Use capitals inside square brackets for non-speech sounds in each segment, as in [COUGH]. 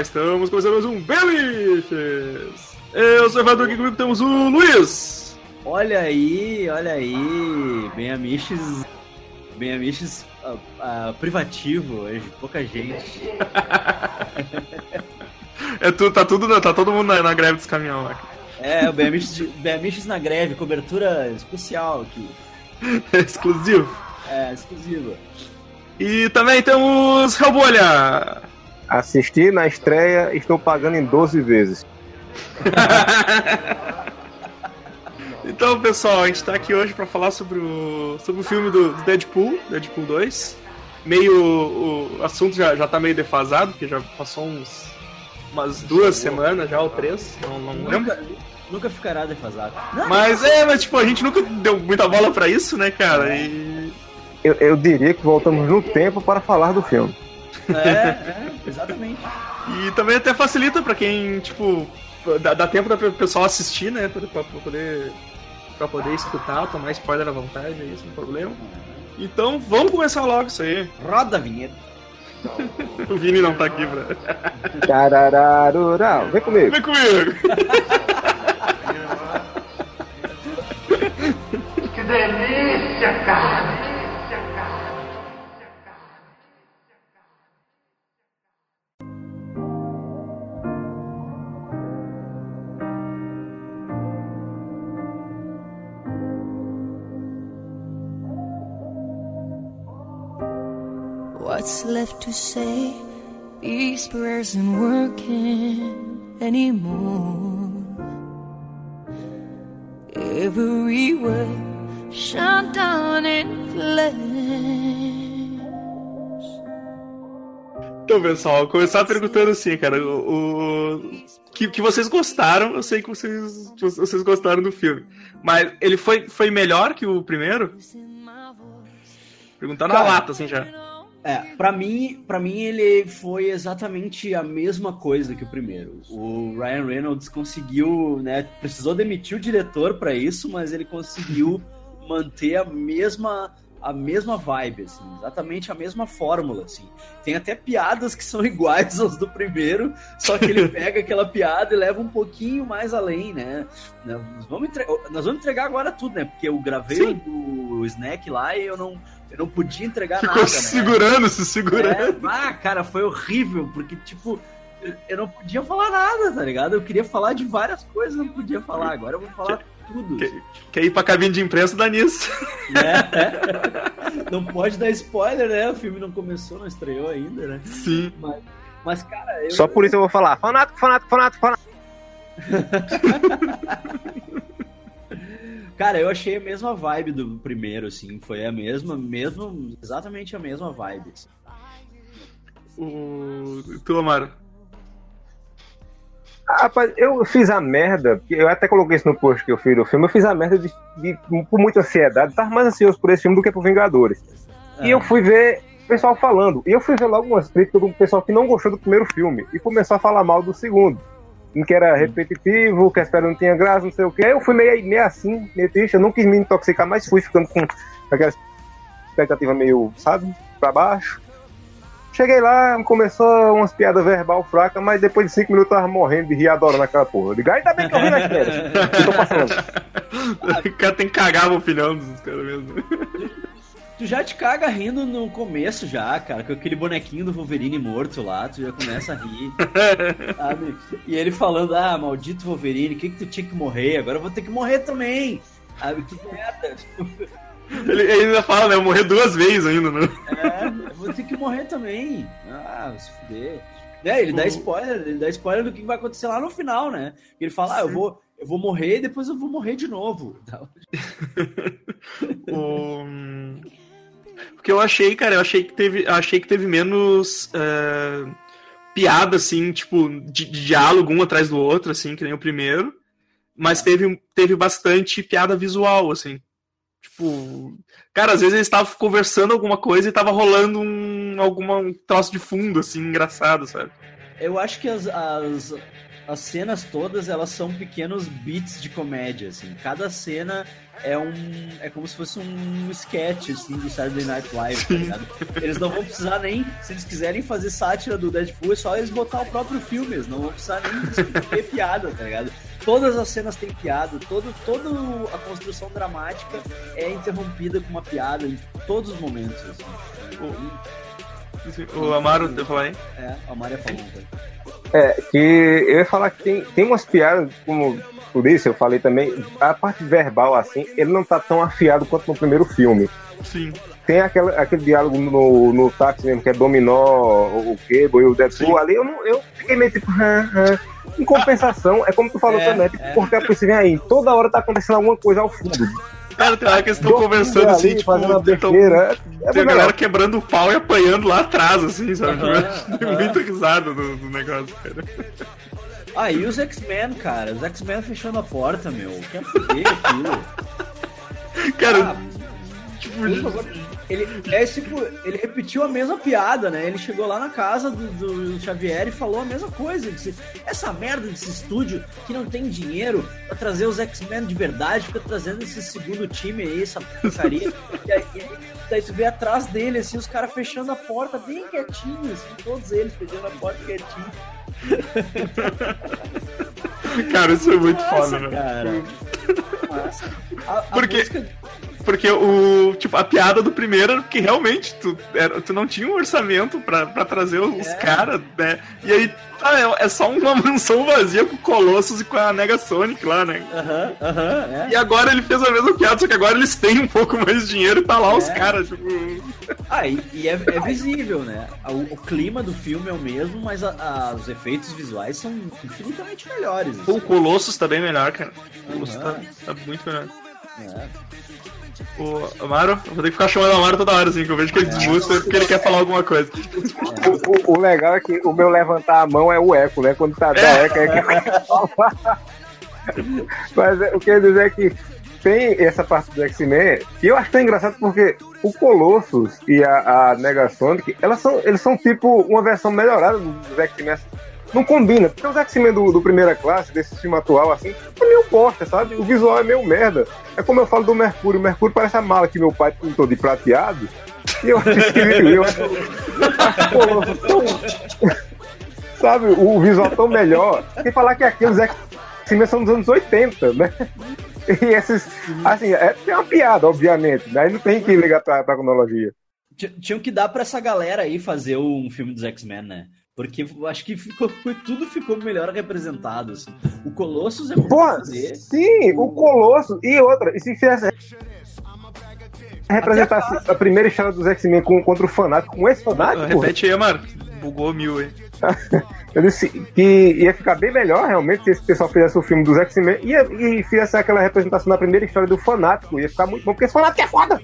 Estamos começando mais um Bemiches! Eu sou o Evandro, aqui comigo temos o Luiz! Olha aí, olha aí, bem amiches, bem amiches uh, uh, privativo hoje, pouca gente. [LAUGHS] é tu, tá, tudo, tá todo mundo na, na greve dos caminhões lá. É, o bem amiches, na greve, cobertura especial aqui. [LAUGHS] exclusivo. É, exclusiva. E também temos Hellbolha! Assisti na estreia, estou pagando em 12 vezes. [LAUGHS] então, pessoal, a gente está aqui hoje para falar sobre o, sobre o filme do, do Deadpool, Deadpool 2. Meio. O, o assunto já, já tá meio defasado, porque já passou uns. umas duas semanas já, ou três, não, não lembro. Nunca ficará defasado. Não, mas é, mas tipo, a gente nunca deu muita bola para isso, né, cara? E eu, eu diria que voltamos no tempo para falar do filme. É, é, exatamente. E também até facilita para quem, tipo, dá, dá tempo da pessoal assistir, né? Pra, pra, poder. Pra poder escutar, tomar spoiler à vontade, é isso, não problema. Então vamos começar logo isso aí. Roda a vinheta. [LAUGHS] o Vini não tá aqui pra. Tarararurau. Vem comigo. Vem comigo. que delícia, cara! What's left to say? These prayers aren't working anymore. Every word shut down in flames. Então, pessoal, começar perguntando assim, cara, o, o que, que vocês gostaram, eu sei que vocês, vocês gostaram do filme, mas ele foi, foi melhor que o primeiro? Perguntar na lata, assim, já. É, pra mim, para mim ele foi exatamente a mesma coisa que o primeiro. O Ryan Reynolds conseguiu, né, precisou demitir o diretor para isso, mas ele conseguiu [LAUGHS] manter a mesma a mesma vibe, assim, exatamente a mesma fórmula, assim. Tem até piadas que são [LAUGHS] iguais aos do primeiro, só que ele pega aquela piada e leva um pouquinho mais além, né? Nós vamos, entre... Nós vamos entregar agora tudo, né? Porque eu gravei Sim. o Snack lá e eu não eu não podia entregar Ficou nada. Se né? segurando, né? se segurando. É, ah, cara, foi horrível, porque, tipo, eu não podia falar nada, tá ligado? Eu queria falar de várias coisas, não podia falar. Agora eu vou falar que, tudo. Quer, quer, ir pra cabine de imprensa, dá nisso. É, é. Não pode dar spoiler, né? O filme não começou, não estreou ainda, né? Sim. Mas, mas cara. Eu... Só por isso eu vou falar: fanático, fanático, fanático, fanático. [LAUGHS] Cara, eu achei a mesma vibe do primeiro, assim. Foi a mesma, mesmo, exatamente a mesma vibe. Assim. O... Tu, Amaro? Ah, rapaz, eu fiz a merda, eu até coloquei isso no post que eu fiz do filme, eu fiz a merda de, de por muita ansiedade, tava mais ansioso por esse filme do que por Vingadores. E eu fui ver o pessoal falando, e eu fui ver logo umas críticas do pessoal que não gostou do primeiro filme, e começou a falar mal do segundo que era repetitivo, que a história não tinha graça, não sei o que. Eu fui meio, meio assim, meio triste, eu não quis me intoxicar, mas fui ficando com aquela expectativa meio, sabe, pra baixo. Cheguei lá, começou umas piadas verbal fraca, mas depois de cinco minutos eu tava morrendo de rir adorando aquela porra. Eu digo, ainda bem que eu vi nas férias. tô passando. [LAUGHS] o cara tem que cagar a opinião dos caras mesmo. Tu já te caga rindo no começo já, cara, com aquele bonequinho do Wolverine morto lá, tu já começa a rir. [LAUGHS] sabe? E ele falando, ah, maldito Wolverine, o que que tu tinha que morrer? Agora eu vou ter que morrer também. Sabe, que merda. Ele, ele ainda fala, né, eu morrer duas vezes ainda, né? É, eu vou ter que morrer também. Ah, se fuder. É, ele dá spoiler, ele dá spoiler do que vai acontecer lá no final, né? Ele fala, ah, eu vou, eu vou morrer e depois eu vou morrer de novo. [LAUGHS] [LAUGHS] o... Porque eu achei, cara, eu achei que teve, achei que teve menos uh, piada, assim, tipo, de, de, diálogo um atrás do outro, assim, que nem o primeiro. Mas teve, teve bastante piada visual, assim. Tipo, cara, às vezes eles estavam conversando alguma coisa e tava rolando um, alguma, um troço de fundo, assim, engraçado, sabe? Eu acho que as, as as cenas todas, elas são pequenos bits de comédia, assim. Cada cena é um é como se fosse um sketch assim do Saturday Night Live, tá ligado? Eles não vão precisar nem, se eles quiserem fazer sátira do Deadpool, é só eles botar o próprio filme, eles não vão precisar nem ter [LAUGHS] piada, tá ligado? Todas as cenas têm piada, todo, toda a construção dramática é interrompida com uma piada em todos os momentos. Assim. O, Amaro, eu falei? É, o Amaro ia falar. É, que eu ia falar que tem, tem umas piadas, como por isso eu falei também, a parte verbal, assim, ele não tá tão afiado quanto no primeiro filme. Sim. Tem aquele, aquele diálogo no, no táxi mesmo, que é Dominó, o Cable e o Deadpool, Sim. ali eu, não, eu fiquei meio tipo, hã, hã. Em compensação, é como tu falou É, também, tipo, é. porque a polícia vem aí, toda hora tá acontecendo alguma coisa ao fundo. Cara, tem hora que eles estão conversando ali, assim, tipo, fazendo uma tão-. É, é tem a galera legal. quebrando o pau e apanhando lá atrás, assim, sabe? Tem aham. muita risada do, do negócio, cara. Ah, e os X-Men, cara? Os X-Men fechando a porta, meu. Quer foder aquilo? Cara, Ah, tipo. Ele, é tipo, ele repetiu a mesma piada, né? Ele chegou lá na casa do, do Xavier e falou a mesma coisa. Disse, essa merda desse estúdio que não tem dinheiro pra trazer os X-Men de verdade, fica trazendo esse segundo time aí, essa porcaria. e aí, aí, daí tu vê atrás dele, assim, os caras fechando a porta bem quietinhos, assim, todos eles fechando a porta quietinho. cara, isso é muito Nossa, foda, velho. cara. [LAUGHS] Massa. A, a Porque- música- Porque o, tipo, a piada do primeiro era que realmente tu, era, tu não tinha um orçamento pra, pra trazer os É. caras, né? E aí, tá, é, é só uma [LAUGHS] mansão vazia com Colossus e com a Nega Sonic lá, né? Aham, aham, é. E agora ele fez a mesma piada, só que agora eles têm um pouco mais de dinheiro e tá lá os É. caras, tipo. Ah, e, e é, é visível, né? O, o clima do filme é o mesmo, mas a- a- os efeitos visuais são infinitamente melhores. Pô, o Colossus tá bem melhor, cara. O Colossus Aham. tá, tá muito melhor. É. O Amaro, eu vou ter que ficar chamando o Amaro toda hora, assim, que eu vejo que ele desmuta porque ele quer falar alguma coisa. O, o- o legal é que o meu levantar a mão é o eco, né? Quando tá da eco é que. [LAUGHS] Mas é, o que eu ia dizer é que tem essa parte do X-Men que eu acho tão engraçado porque o Colossus e a, a Negasonic, elas são, eles são tipo uma versão melhorada dos X-Men. Não combina, porque os X-Men do, do primeira classe, desse filme atual, assim, é meio bosta, sabe? O visual é meio merda. É como eu falo do Mercúrio. O Mercúrio parece a mala que meu pai pintou de prateado. E eu acho esquisito. Eu acho, [LAUGHS] acho tão, sabe, o visual tão melhor. Sem falar que aqueles X-Men são dos anos 80, né? E esses, assim, é, tem uma piada, obviamente, né? Aí não tem que ligar pra, pra cronologia. Ti- Tinham que dar pra essa galera aí fazer um filme dos X-Men, né? Porque eu acho que ficou, tudo ficou melhor representado. Assim. O Colossus é bom Porra, fazer. sim, o Colosso e outra, e se fizesse representasse a primeira história dos X-Men com- contra o fanático, com esse fanático, Repete aí, Amaro. Bugou mil aí. [LAUGHS] eu disse que ia ficar bem melhor realmente se esse pessoal fizesse o filme dos X-Men e, e fizesse aquela representação da primeira história do fanático, ia ficar muito bom, porque esse fanático é foda!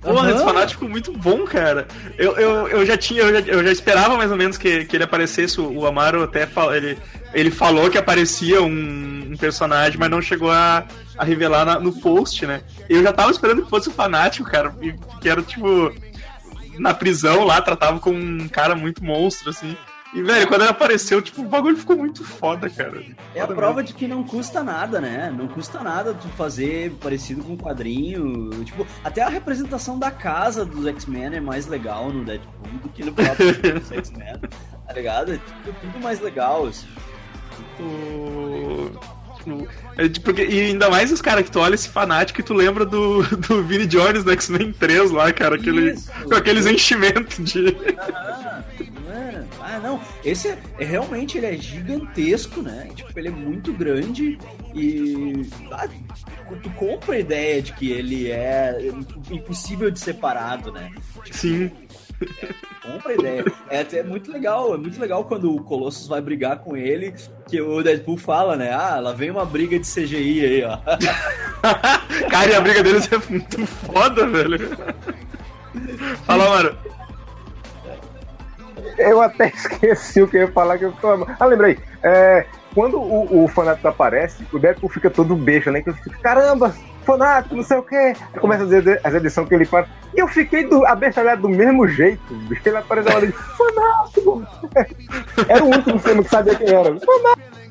Porra, Aham. esse fanático muito bom, cara. Eu, eu, eu já tinha, eu já, eu já esperava mais ou menos que, que ele aparecesse. O Amaro até fal, ele, ele falou que aparecia um, um personagem, mas não chegou a, a revelar na- no post, né? Eu já tava esperando que fosse o fanático, cara. Que era tipo. Na prisão lá, tratava como um cara muito monstro, assim. E, velho, quando ele apareceu, tipo, o bagulho ficou muito foda, cara. É a Foda prova mesmo. de que não custa nada, né? Não custa nada tu fazer parecido com um quadrinho. Tipo, até a representação da casa dos X-Men é mais legal no Deadpool do que no próprio [LAUGHS] dos X-Men. Tá ligado? É tipo, tudo mais legal, assim. O- o- é de- porque, e ainda mais os caras que tu olha esse fanático e tu lembra do, [LAUGHS] do Vinnie Jones do X-Men 3 lá, cara, aquele, Isso. com aqueles enchimentos de. Ah? Ah, não. Esse é, é realmente ele é gigantesco, né? Tipo, ele é muito grande e ah, tu compra a ideia de que ele é impossível de separado, né? Sim. Compra a ideia. É até muito legal, é muito legal quando o Colossus vai brigar com ele, que o Deadpool fala, né? Ah, lá vem uma briga de CGI aí, ó. [LAUGHS] cara, e a briga deles é muito foda, velho. Fala, mano. Eu até [LAUGHS] esqueci o que eu ia falar que eu tô... Ah, lembrei. É, quando o, o fanático aparece, o Deadpool fica todo beijo, né? Que caramba, fanático, não sei o quê. Aí começa as, edi- as edições que ele faz. E eu fiquei do, abestalhado do mesmo jeito. Ele apareceu lá e fanático! [LAUGHS] Era o último filme que sabia quem era. Fanático!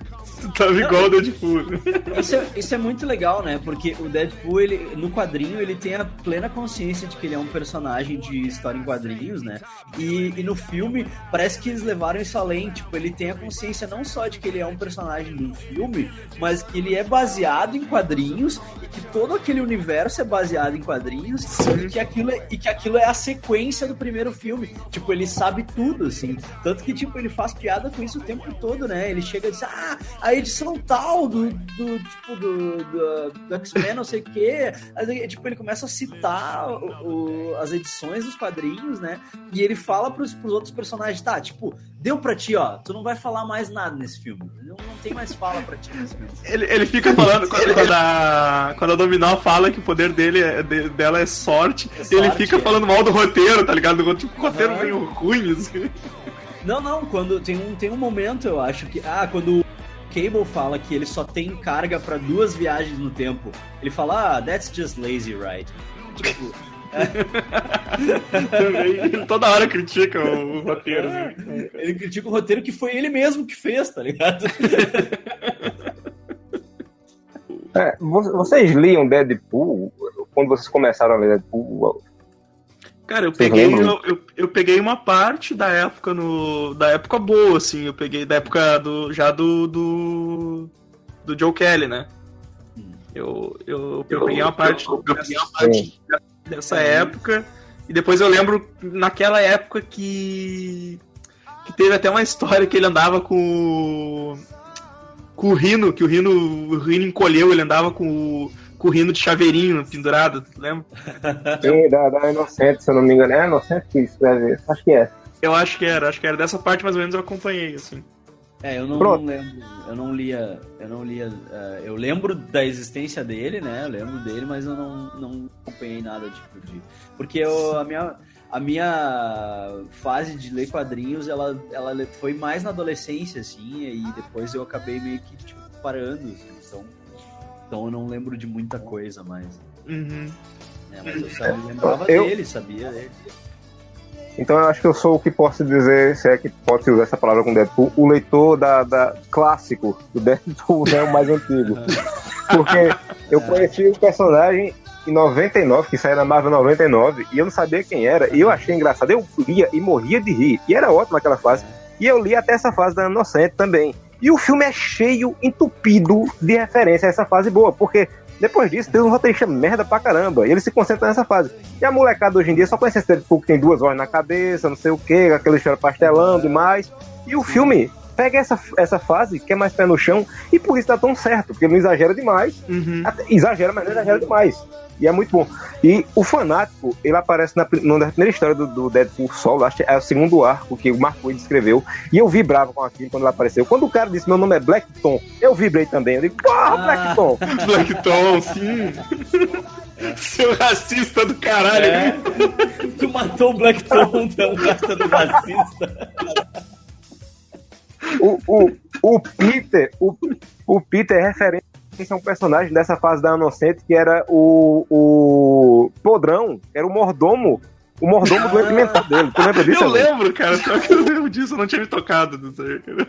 Tava igual o Deadpool. Isso é, isso é muito legal, né? Porque o Deadpool, ele, no quadrinho, ele tem a plena consciência de que ele é um personagem de história em quadrinhos, né? E, e no filme, parece que eles levaram isso além. Tipo, ele tem a consciência não só de que ele é um personagem de um filme, mas que ele é baseado em quadrinhos e que todo aquele universo é baseado em quadrinhos e que, aquilo é, e que aquilo é a sequência do primeiro filme. Tipo, ele sabe tudo, assim. Tanto que, tipo, ele faz piada com isso o tempo todo, né? Ele chega e diz, ah, a edição tal do, do tipo, do, do, do X-Men, não sei o quê. Aí, tipo, ele começa a citar o, o- as edições dos quadrinhos, né? E ele fala pros, pros outros personagens, tá, tipo, deu pra ti, ó, tu não vai falar mais nada nesse filme. Não, não tem mais fala pra ti nesse filme. Ele, ele fica falando, quando, quando a, quando a Dominó fala que o poder dele é- de- dela é sorte, É ele sorte, fica é. falando mal do roteiro, tá ligado? Tipo, o roteiro Aham. meio ruim, assim. Não, não, quando tem um, tem um momento, eu acho que. Ah, quando o Cable fala que ele só tem carga pra duas viagens no tempo, ele fala, ah, that's just lazy, right? Tipo, [LAUGHS] Também, ele toda hora critica o, o roteiro. assim. ele critica o roteiro que foi ele mesmo que fez, tá ligado? É, vo- vocês liam Deadpool quando vocês começaram a ler Deadpool? Cara, eu peguei, eu, eu, eu peguei uma parte da época no. Da época boa, assim. Eu peguei da época do. já do. do, do Joe Kelly, né? Eu, eu, eu peguei uma parte, eu peguei uma parte dessa época. E depois eu lembro naquela época que. que teve até uma história que ele andava com. o- com o Rino, que o Rino, o Rino encolheu, ele andava com o, com o Rino de chaveirinho pendurado, tu lembra? [LAUGHS] Sim, da, da Inocente, se eu não me engano. É Inocente que escreve isso? Acho que é. Eu acho que era, acho que era dessa parte mais ou menos eu acompanhei, assim. É, eu não, Pronto. lembro, eu não lia, eu não lia, eh, eu lembro da existência dele, né? Eu lembro dele, mas eu não, não acompanhei nada tipo de, porque eu, a minha a minha fase de ler quadrinhos, ela, ela foi mais na adolescência, assim, e depois eu acabei meio que tipo, parando, assim, então, então eu não lembro de muita coisa mais. Uhum. Né? Mas eu sabia, lembrava Eu- dele, sabia dele. Então eu acho que eu sou o que posso dizer, se é que pode usar essa palavra com Deadpool, o leitor da, da clássico do Deadpool, né, o mais antigo. [LAUGHS] Porque eu conheci o personagem em 99, que saiu na Marvel 99, e eu não sabia quem era, e eu achei engraçado. Eu lia e morria de rir, e era ótimo aquela fase. E eu li até essa fase da Inocente também. E o filme é cheio, entupido de referência a essa fase boa, porque depois disso tem um roteirista merda pra caramba, e ele se concentra nessa fase. E a molecada hoje em dia só conhece esse Deadpool que tem duas horas na cabeça, não sei o que, aquela história pastelando e mais. E o filme pega essa, essa fase, que é mais pé no chão, e por isso dá tão certo, porque não exagera demais, Uhum. até- exagera, mas não exagera demais. E é muito bom. E o fanático, ele aparece na, na primeira história do, do Deadpool solo, acho que é o segundo arco que o Mark Wade escreveu. E eu vibrava com aquilo quando ele apareceu. Quando o cara disse meu nome é Blackton, eu vibrei também. Eu digo, porra, Ah. Blackton! [LAUGHS] Blackton, sim. Seu racista do caralho. É. Tu matou o Blackton, tu é um gasta do racista. [LAUGHS] O, o, o Peter, o, o Peter é referência a um personagem dessa fase da Inocente que era o, o Podrão, era o mordomo, o mordomo do mental [LAUGHS] dele. Tu lembra disso? Eu amigo? lembro, cara. Só que eu lembro disso, eu não tinha me tocado disso aí, cara.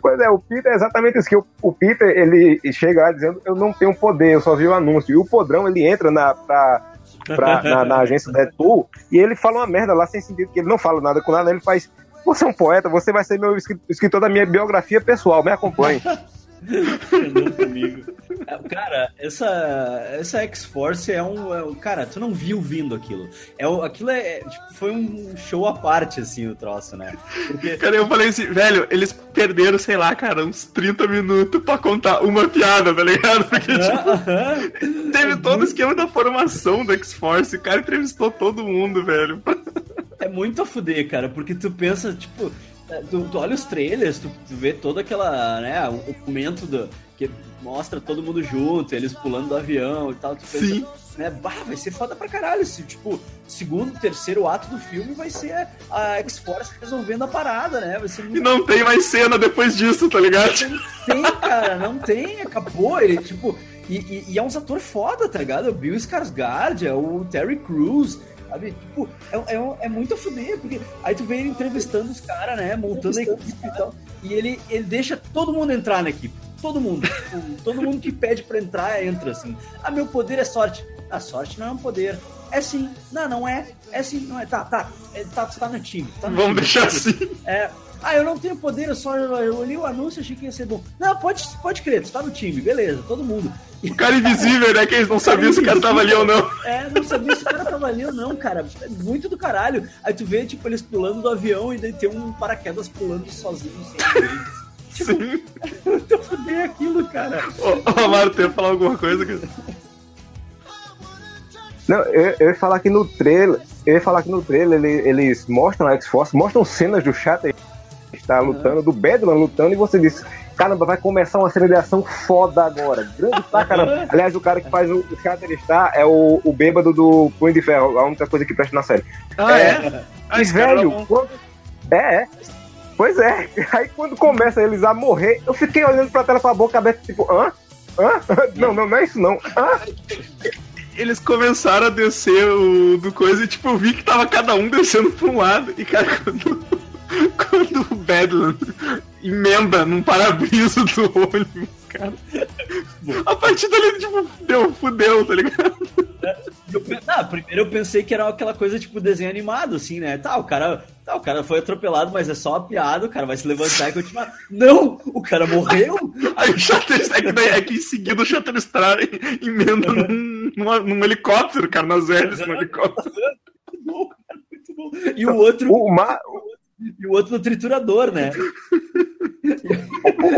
Pois é, o Peter é exatamente isso, que o, o Peter, ele chega lá dizendo, eu não tenho poder, eu só vi o anúncio. E o Podrão, ele entra na, pra, pra- na, na agência do Deadpool e ele fala uma merda lá sem sentido, que ele não fala nada com nada, ele faz, você é um poeta, você vai ser meu escri- escritor da minha biografia pessoal, me acompanhe. Comigo. [LAUGHS] É, Cara, essa, essa X-Force é um, é um- Cara, tu não viu vindo aquilo. É, aquilo é. é, tipo, foi um show à parte, assim, o troço, né? Porque. [LAUGHS] Cara, eu falei assim, velho, eles perderam, sei lá, cara, uns 30 minutos pra contar uma piada, tá ligado? Porque, tipo, Aham. teve todo o esquema da formação do X-Force, o cara entrevistou todo mundo, velho. É muito a fuder, cara, porque tu pensa, tipo, tu, tu olha os trailers, tu, tu vê toda aquela, né, o, momento do, que mostra todo mundo junto, eles pulando do avião e tal, tu pensa, Sim. né, bah, vai ser foda pra caralho, esse, tipo, segundo, terceiro ato do filme vai ser a X-Force resolvendo a parada, né, vai ser E não tem mais cena depois disso, tá ligado? tem, cara, não tem, acabou. Ele, tipo, e, e- e é uns ator foda, tá ligado? É o Bill Skarsgård, é o Terry Crews, sabe? Tipo, é, é, é muito a fuder, porque aí tu vê ele entrevistando os caras, né? Montando a equipe e tal. E ele, ele deixa todo mundo entrar na equipe. Todo mundo. [LAUGHS] Todo mundo que pede pra entrar, entra, assim. Ah, meu poder é sorte. A sorte não é um poder. É sim. Não, não é. É sim, não é. Tá, tá. É, tá, você tá no time. Tá no Vamos time. deixar assim. É. Ah, eu não tenho poder, eu só eu olhei o anúncio e achei que ia ser bom. Não, pode, pode crer, tu tá no time, beleza, todo mundo. O cara invisível, né? Que eles não sabiam se o cara tava ali ou não. É, não sabia se o cara tava ali ou não, cara. Muito do caralho. Aí tu vê, tipo, eles pulando do avião e daí tem um paraquedas pulando sozinho, sem eles. Tipo, Sim. [LAUGHS] eu fudei aquilo, cara. Ô, ô Amaro, tu ia falar alguma coisa? cara? Não, eu, eu ia falar que no trailer, eu ia falar que no trailer ele- eles mostram a X-Force, mostram cenas do Shatter está lutando, do Bedlam lutando, e você diz, caramba, vai começar uma cena de ação foda agora. Grande pra caramba. [LAUGHS] Aliás, o cara que faz o, o está é o, o bêbado do Punho de Ferro, a única coisa que presta na série. Ah, é? Ah, E velho, bom. quando... É, é. Pois é. [LAUGHS] Aí quando começa eles a morrer, eu fiquei olhando pra tela com a boca aberta, tipo, hã? Hã? [LAUGHS] Não, não, não é isso não. Hã? Eles começaram a descer o do coisa e, tipo, eu vi que tava cada um descendo pra um lado. E, cara, quando, [LAUGHS] quando o Badland emenda num para-brisa do ônibus, cara. A partir dali, tipo, deu, fudeu, tá ligado? Eu pe- não, primeiro eu pensei que era aquela coisa tipo desenho animado, assim, né? Tá, o cara, tá, o cara foi atropelado, mas é só uma piada, o cara vai se levantar e continuar. Não! O cara morreu? [LAUGHS] Aí o Shatterstar, é que, daí- é que em seguida o Shatterstar emenda num, num, num helicóptero, cara, nas hélices no helicóptero. Muito bom, cara, muito bom. E o outro, O, ma... e o outro no triturador, né?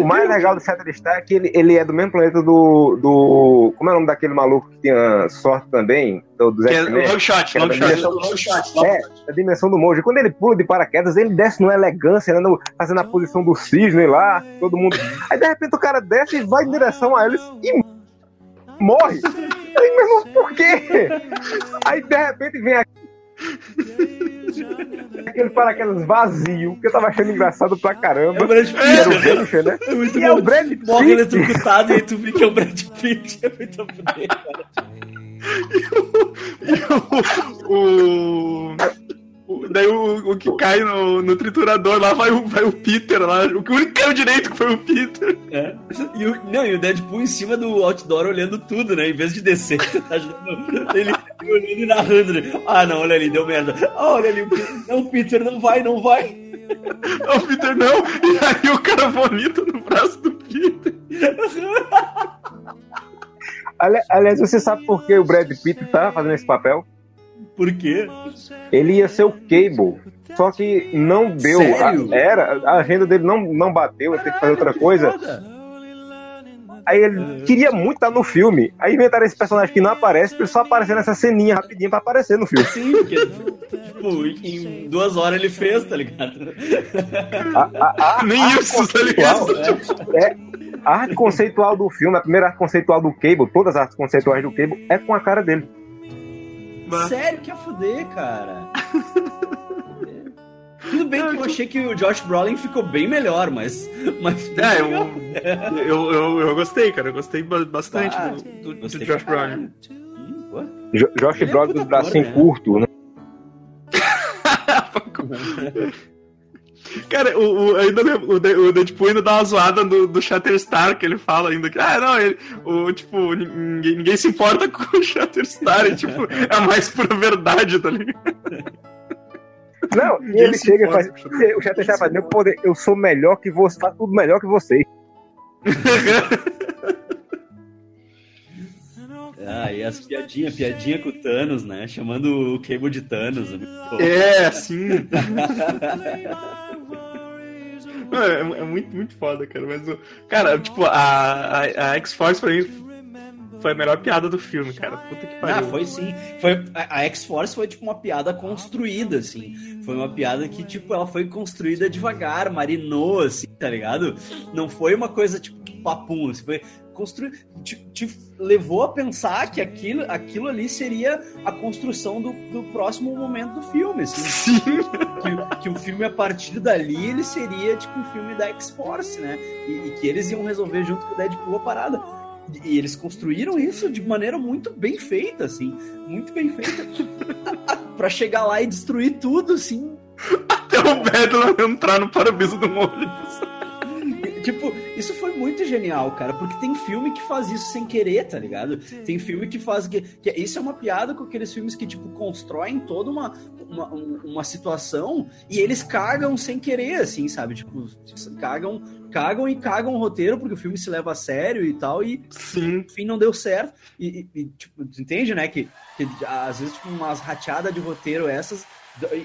o mais legal do Shatterstar é que ele, ele é do mesmo planeta do, do. Como é o nome daquele maluco que tinha sorte também? Do, do Que é long shot, Que era long da shot. dimensão- É, a dimensão do monge. Quando ele pula de paraquedas, ele desce numa elegância, né, no- fazendo a posição do cisne lá, todo mundo. Aí de repente o cara desce e vai em direção a eles e morre. Aí, meu irmão, por quê? Aí de repente vem aquele paraquedas vazio, que eu tava achando engraçado pra É o caramba. Brad E era o Pitt, né? Venture, né? É muito E é bom. o Brad Morre Pitt. eletrocutado e aí tu vê que é o Brad Pitt. É muito bom, cara. o, o- o- daí o, o que cai no, no triturador lá vai o, vai o Peter lá. O que- o único que caiu direito que foi o Peter. É. E, o, não, e o Deadpool em cima do outdoor olhando tudo, né? Em vez de descer, [LAUGHS] tá ajudando, ele olhando e narrando. Né? Ah, não, olha ali, deu merda. Ah, olha ali, o Peter, não, Peter, não vai, não vai. O Peter não. E aí o cara vomita no braço do Peter. Ali- Aliás, você sabe por que o Brad Pitt tá fazendo esse papel? Por quê? Ele ia ser o Cable. Só que não deu. Sério? A, era, a agenda dele não, não bateu, ia ter que fazer outra coisa. Aí ele queria muito estar no filme. Aí inventaram esse personagem que não aparece, pra ele só aparecer nessa ceninha rapidinho pra aparecer no filme. Sim, porque, tipo, em duas horas ele fez, tá ligado? A, a- a- [LAUGHS] Nem isso, tá ligado? É, a arte conceitual do filme, a primeira arte conceitual do Cable, todas as artes conceituais do Cable, é com a cara dele. Sério, que a fuder, cara. [LAUGHS] Tudo bem que eu achei que o Josh Brolin ficou bem melhor, mas. mas [LAUGHS] É, eu, [LAUGHS] eu, eu, eu gostei, cara. Eu gostei ba- bastante Ah, do, do, do gostei Josh pra Brolin. Hum, Josh é Brolin puta do bracinho né? curto, né? Cara, o, o, ainda, o, o Deadpool ainda dá uma zoada do, do Shatterstar, que ele fala ainda que, ah, não, ele, o, tipo, ninguém, ninguém se importa [LAUGHS] com o Shatterstar, e, tipo, é a mais pura verdade, tá ligado? Não, e ele chega e faz. o Shatterstar faz, meu poder, eu sou melhor que você, faço tudo melhor que você. [LAUGHS] Ah, e as piadinhas, piadinha com o Thanos, né? Chamando o Cable de Thanos. Pô. É, assim. [LAUGHS] É, é muito, muito foda, cara. Mas, cara, tipo, a, a, a X-Force pra mim foi a melhor piada do filme, cara. Puta que Ah, pariu. foi sim. Foi, a, X-Force foi tipo uma piada construída, assim. Foi uma piada que, tipo, ela foi construída devagar, marinou, assim, tá ligado? Não foi uma coisa, tipo, papum, assim, foi construído. Te, te levou a pensar que aquilo, aquilo ali seria a construção do, do próximo momento do filme, assim. Sim. que, que o filme, a partir dali, ele seria tipo um filme da X-Force, né? E, e que eles iam resolver junto com o Deadpool a parada. E, eles construíram isso de maneira muito bem feita, assim. Muito bem feita. [LAUGHS] pra chegar lá e destruir tudo, assim. Até o Bedlam entrar no para-brisa do ônibus. Tipo, isso foi muito genial, cara, porque tem filme que faz isso sem querer, tá ligado? Tem filme que faz. Que, que, isso é uma piada com aqueles filmes que, tipo, constroem toda uma, uma, uma situação e eles cagam sem querer, assim, sabe? Tipo, cagam, cagam e cagam o roteiro porque o filme se leva a sério e tal, e Sim. enfim não deu certo. E, e, e, tipo, entende, né? Que, que às vezes, tipo, umas rateadas de roteiro essas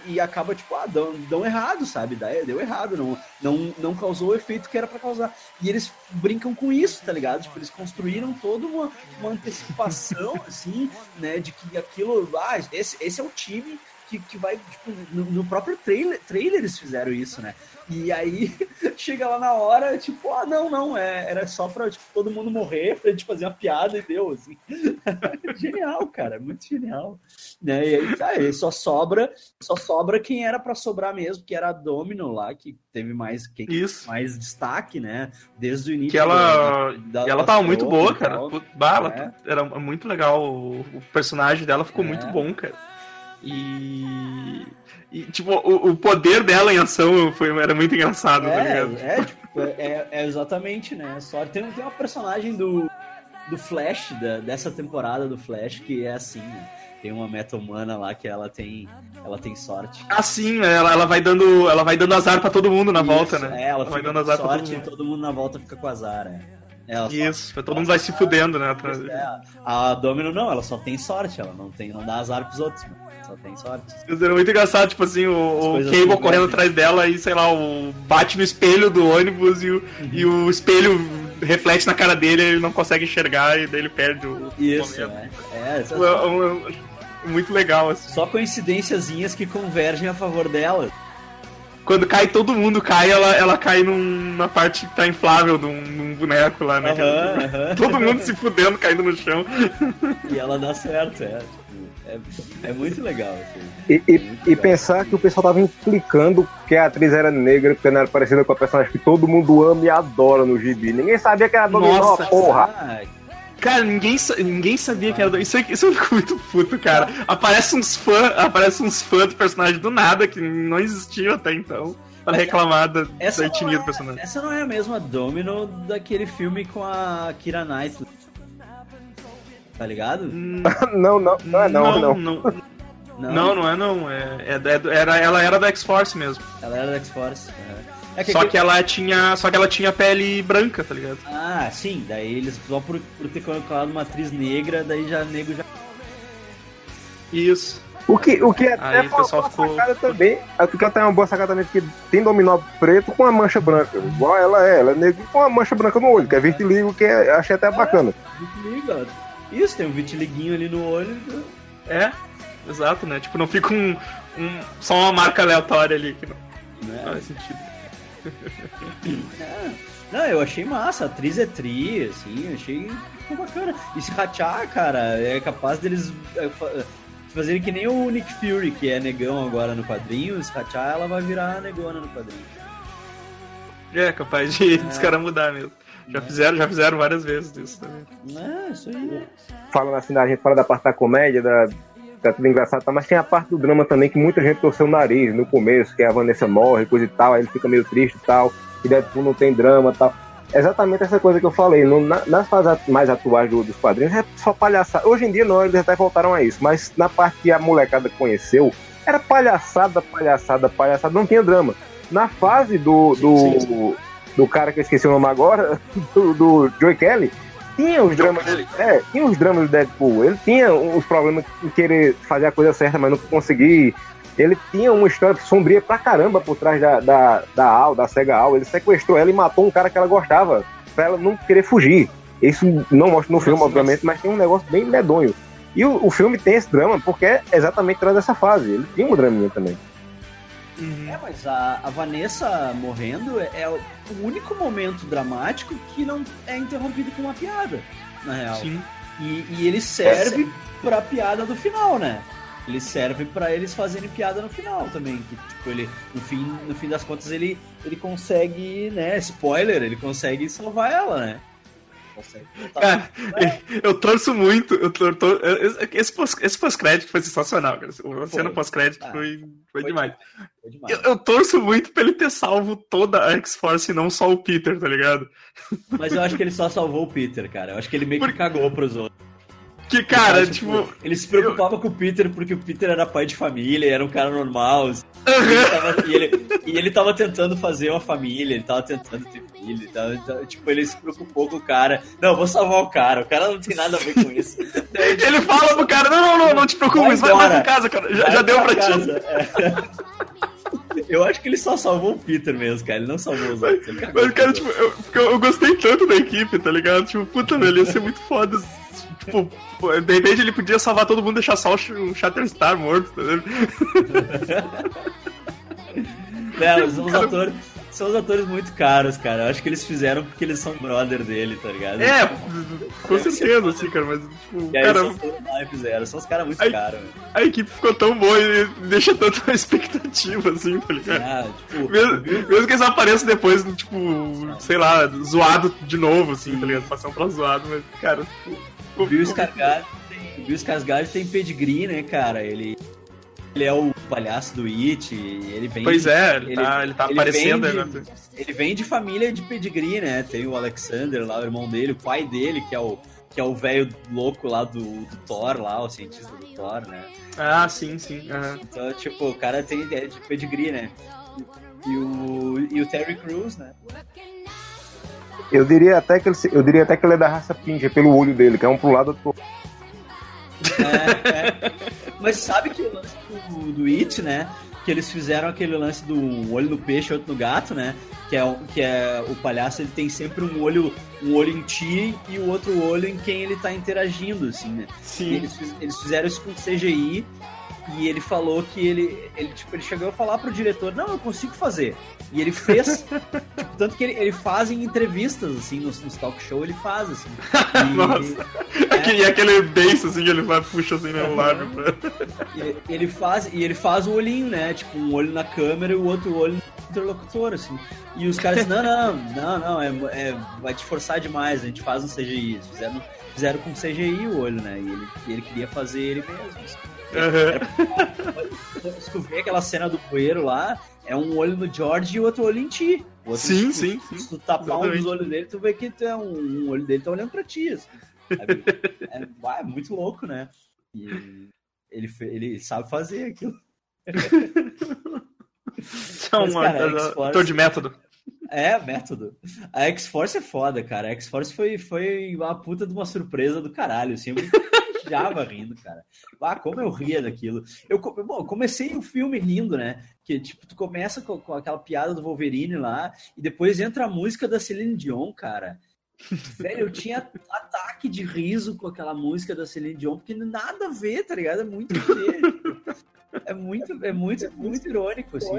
e acaba, tipo, ah, dão, dão errado, sabe? Deu errado, não, não, não causou o efeito que era para causar. E eles brincam com isso, tá ligado? Tipo, eles construíram toda uma, uma antecipação, [LAUGHS] assim, né? De que aquilo, ah, esse, esse é o time que, que vai, tipo, no, no, próprio trailer, trailer eles fizeram isso, né? E aí [LAUGHS] chega lá na hora, tipo, ah, não, não, é, era só pra tipo, todo mundo morrer, pra gente fazer uma piada e deu, assim. [LAUGHS] genial, cara, muito genial. Né? E aí, tá, só sobra, só sobra quem era para sobrar mesmo, que era a Domino lá, que teve mais, que, isso. mais destaque, né? Desde o início. Que ela, da, da, ela tava muito boa, cara. Bah, é. Era muito legal, o, o personagem dela ficou é. muito bom, cara. E. E, tipo, o, o, poder dela em ação foi, era muito engraçado, é, tá ligado? É, tipo, é, é, exatamente, né? Só tem, tem uma personagem do, do Flash, da, dessa temporada do Flash, que é assim, né? Tem uma meta humana lá que ela tem, ela tem sorte. Ah, sim, ela, ela vai dando, ela vai dando azar para todo mundo na Isso, volta, né? É, ela, ela vai dando azar sorte todo mundo. e todo mundo na volta fica com azar, né? Ela Isso, só... todo mundo vai se fudendo, né? É, a Domino não, ela só tem sorte, ela não tem, não dá azar pros outros, mano só tem sorte. Era muito engraçado, tipo assim, o, o Cable correndo atrás dela e, sei lá, o bate no espelho do ônibus e o, uhum. e o espelho reflete na cara dele, ele não consegue enxergar e daí ele perde o. Isso, né? É, essa... muito legal, assim. Só coincidênciazinhas que convergem a favor dela. Quando cai todo mundo cai, ela, ela cai num, na parte que tá inflável num, num boneco lá, né? Uhum, [LAUGHS] todo mundo se fudendo, caindo no chão. E ela dá certo, é. É, é muito legal. Assim. E, e, legal. e, pensar que o pessoal tava implicando que a atriz era negra porque não era parecida com a personagem que todo mundo ama e adora no gibi. Ninguém sabia que era Dominó, Nossa, porra! Ah, cara, ninguém, ninguém sabia que era. Isso, isso eu fico muito puto, cara. Aparece uns fãs aparece uns fãs do personagem do nada que não existia até então. Para reclamar da, essa da etnia é, do personagem. Essa não é a mesma Domino daquele filme com a Kira Knightley tá ligado? [LAUGHS] não, não, não é não, não. Não, não, não, não é não. É, é, era, ela era da X-Force mesmo. Ela era da X-Force. É que só que ela tinha. Só que ela tinha pele branca, tá ligado? Ah, sim, daí eles só por, por ter colocado uma atriz negra, daí já nego já. Isso. O que, o que é Aí o pessoal ficou... sacada também. O que tem uma boa sacada também, porque tem dominó preto com uma mancha branca. Igual ela é, ela é negra com uma mancha branca no olho, que é vitiligo, que é, achei até bacana. É, vitiligo, isso, tem um vitiliguinho ali no olho. É, exato, né? Tipo, não fica um, um só uma marca aleatória ali que não, não faz sentido. É. [LAUGHS] Não, eu achei massa, a atriz é tri, assim, achei bacana. E se rachar, cara, é capaz deles é, fazerem que nem o Nick Fury, que é negão agora no quadrinho, se rachar, ela vai virar negona no quadrinho. É, capaz de é. dos caras mudar mesmo. Já fizeram, já fizeram várias vezes isso também. É, isso aí. Falando assim, a gente fala da parte da comédia, da, tá tudo engraçado, tá? mas tem a parte do drama também que muita gente torceu o nariz no começo, que a Vanessa morre, coisa e tal, aí ele fica meio triste e tal, e Deadpool não tem drama e tal. Exatamente essa coisa que eu falei, no, na, nas fases mais atuais do, dos quadrinhos é só palhaçada. Hoje em dia não, eles até voltaram a isso, mas na parte que a molecada conheceu, era palhaçada, palhaçada, palhaçada, não tinha drama. Na fase do, do, sim do cara que eu esqueci o nome agora, [LAUGHS] do, do Joey Kelly, tinha os dramas. É, tinha os dramas do Deadpool. Ele tinha os problemas em querer fazer a coisa certa, mas não conseguir. Ele tinha uma história sombria pra caramba por trás da, da, da Al, da Sega Al. Ele sequestrou ela e matou um cara que ela gostava, pra ela não querer fugir. Isso não mostra no filme, obviamente, mas tem um negócio bem medonho. E o, o filme tem esse drama porque é exatamente atrás dessa fase. Ele tinha um draminha também. Uhum. É, mas a, a, Vanessa morrendo é, é, o único momento dramático que não é interrompido com uma piada, na real. Sim. E, e ele serve é pra piada do final, né? Ele serve para eles fazerem piada no final também. Que, tipo, ele, no fim, no fim das contas, ele, ele consegue, né? Spoiler, ele consegue salvar ela, né? Voltar. Cara, [LAUGHS] eu torço muito. Eu tor- tor- esse pós- esse pós-crédito foi sensacional, cara. A cena pós-crédito Ah, foi, foi foi demais. Foi demais. Eu, eu torço muito pra ele ter salvo toda a X-Force e não só o Peter, tá ligado? Mas eu acho que ele só salvou o Peter, cara. Eu acho que ele meio que cagou pros outros. Que, cara, tipo. Ele se preocupava com o Peter porque o Peter era pai de família, era um cara normal. assim. E ele, tava, e, ele, e ele tava tentando fazer uma família, ele tava tentando ter filho. Tava, tava- tipo, ele se preocupou com o cara. Não, eu vou salvar o cara, o cara não tem nada a ver com isso. Daí, [LAUGHS] tipo, Ele fala pro cara: não, não, não, não te preocupe, Vai vai, vai embora. pra casa, cara. Já, já deu pra ti. casa. É. [LAUGHS] Eu acho que ele só salvou o Peter mesmo, cara. Ele não salvou os outros. Mas, cara, tipo, eu, porque eu, eu gostei tanto da equipe, tá ligado? Tipo, puta, velho, ia ser muito foda. Tipo, de repente ele podia salvar todo mundo e deixar só o Sh- o Shatterstar morto, tá ligado? [LAUGHS] Não, são os atores. São os atores muito caros, cara. Eu acho que eles fizeram porque eles são brother dele, tá ligado? É, com certeza, assim, cara, mas, tipo, E aí cara, e fizeram. São os caras muito Aí- caros. a equipe ficou tão boa e deixa tanta [LAUGHS] expectativa, assim, tá ligado? Ah, tipo, Mesmo, mesmo que eles apareçam depois, tipo, sei lá, zoado de novo, assim, tá ligado? Passando pra zoado, mas, cara, o Bill Skarsgård tem, Bill Skarsgård tem pedigree, né, cara? Ele, ele é o palhaço do It, ele vem... Pois é, ele, tá, ele tá ele aparecendo vem de- né? Ele vem de família de pedigree, né? Tem o Alexander lá, o irmão dele, o pai dele, que é o que é o velho louco lá do, do Thor, lá, o cientista do Thor, né? Ah, sim, sim. aham. Então, tipo, o cara tem ideia de pedigree, né? E o, e o Terry Crews, né? Eu diria até que ele, eu diria até que ele é da raça Pinja pelo olho dele, que é um pro lado outro É, é. Mas sabe que o lance do, do It, né? Que eles fizeram aquele lance do olho no peixe, outro no gato, né? Que é, o- que é o palhaço, ele tem sempre um olho, um olho em ti e o outro olho em quem ele tá interagindo, assim, né? Sim. eles, eles fizeram isso com CGI e ele falou que ele, ele, tipo, ele chegou a falar pro diretor, não, eu consigo fazer. E ele fez, [LAUGHS] tipo, tanto que ele, ele faz em entrevistas, assim, nos, nos talk show ele faz, assim. [LAUGHS] E- Nossa. E aquele beijo, assim, que ele vai, puxa assim, né, o Aham. lábio pra... E ele faz e ele faz o olhinho, né? Tipo, um olho na câmera e o outro olho no interlocutor, assim. E os caras, não, não, não, não, é, é- vai te forçar demais, a gente faz um CGI. Fizeram, fizeram com CGI o olho, né? E ele, e ele queria fazer ele mesmo. assim. Aham. Se tu vê aquela cena do poeiro lá, é um olho no George e o outro olho em ti. O outro, Sim, tipo, sim, sim. Se tu tapar um Exatamente. dos olhos dele, tu vê que tu é um, um olho dele tá olhando pra ti. assim, é, ah, é muito louco, né? E ele, ele sabe fazer aquilo. Mas, cara, um X-Force- ator de método. É, método. A X-Force é foda, cara. A X-Force foi, foi uma puta de uma surpresa do caralho. Assim, eu java rindo, cara. Ah, como eu ria daquilo. Eu, bom, comecei o filme rindo, né? Que, tipo, tu começa com, com aquela piada do Wolverine lá, e depois entra a música da Celine Dion, cara. Velho, eu tinha ataque de riso com aquela música da Celine Dion, porque nada a ver, tá ligado? É muito É muito, é muito, muito irônico, assim.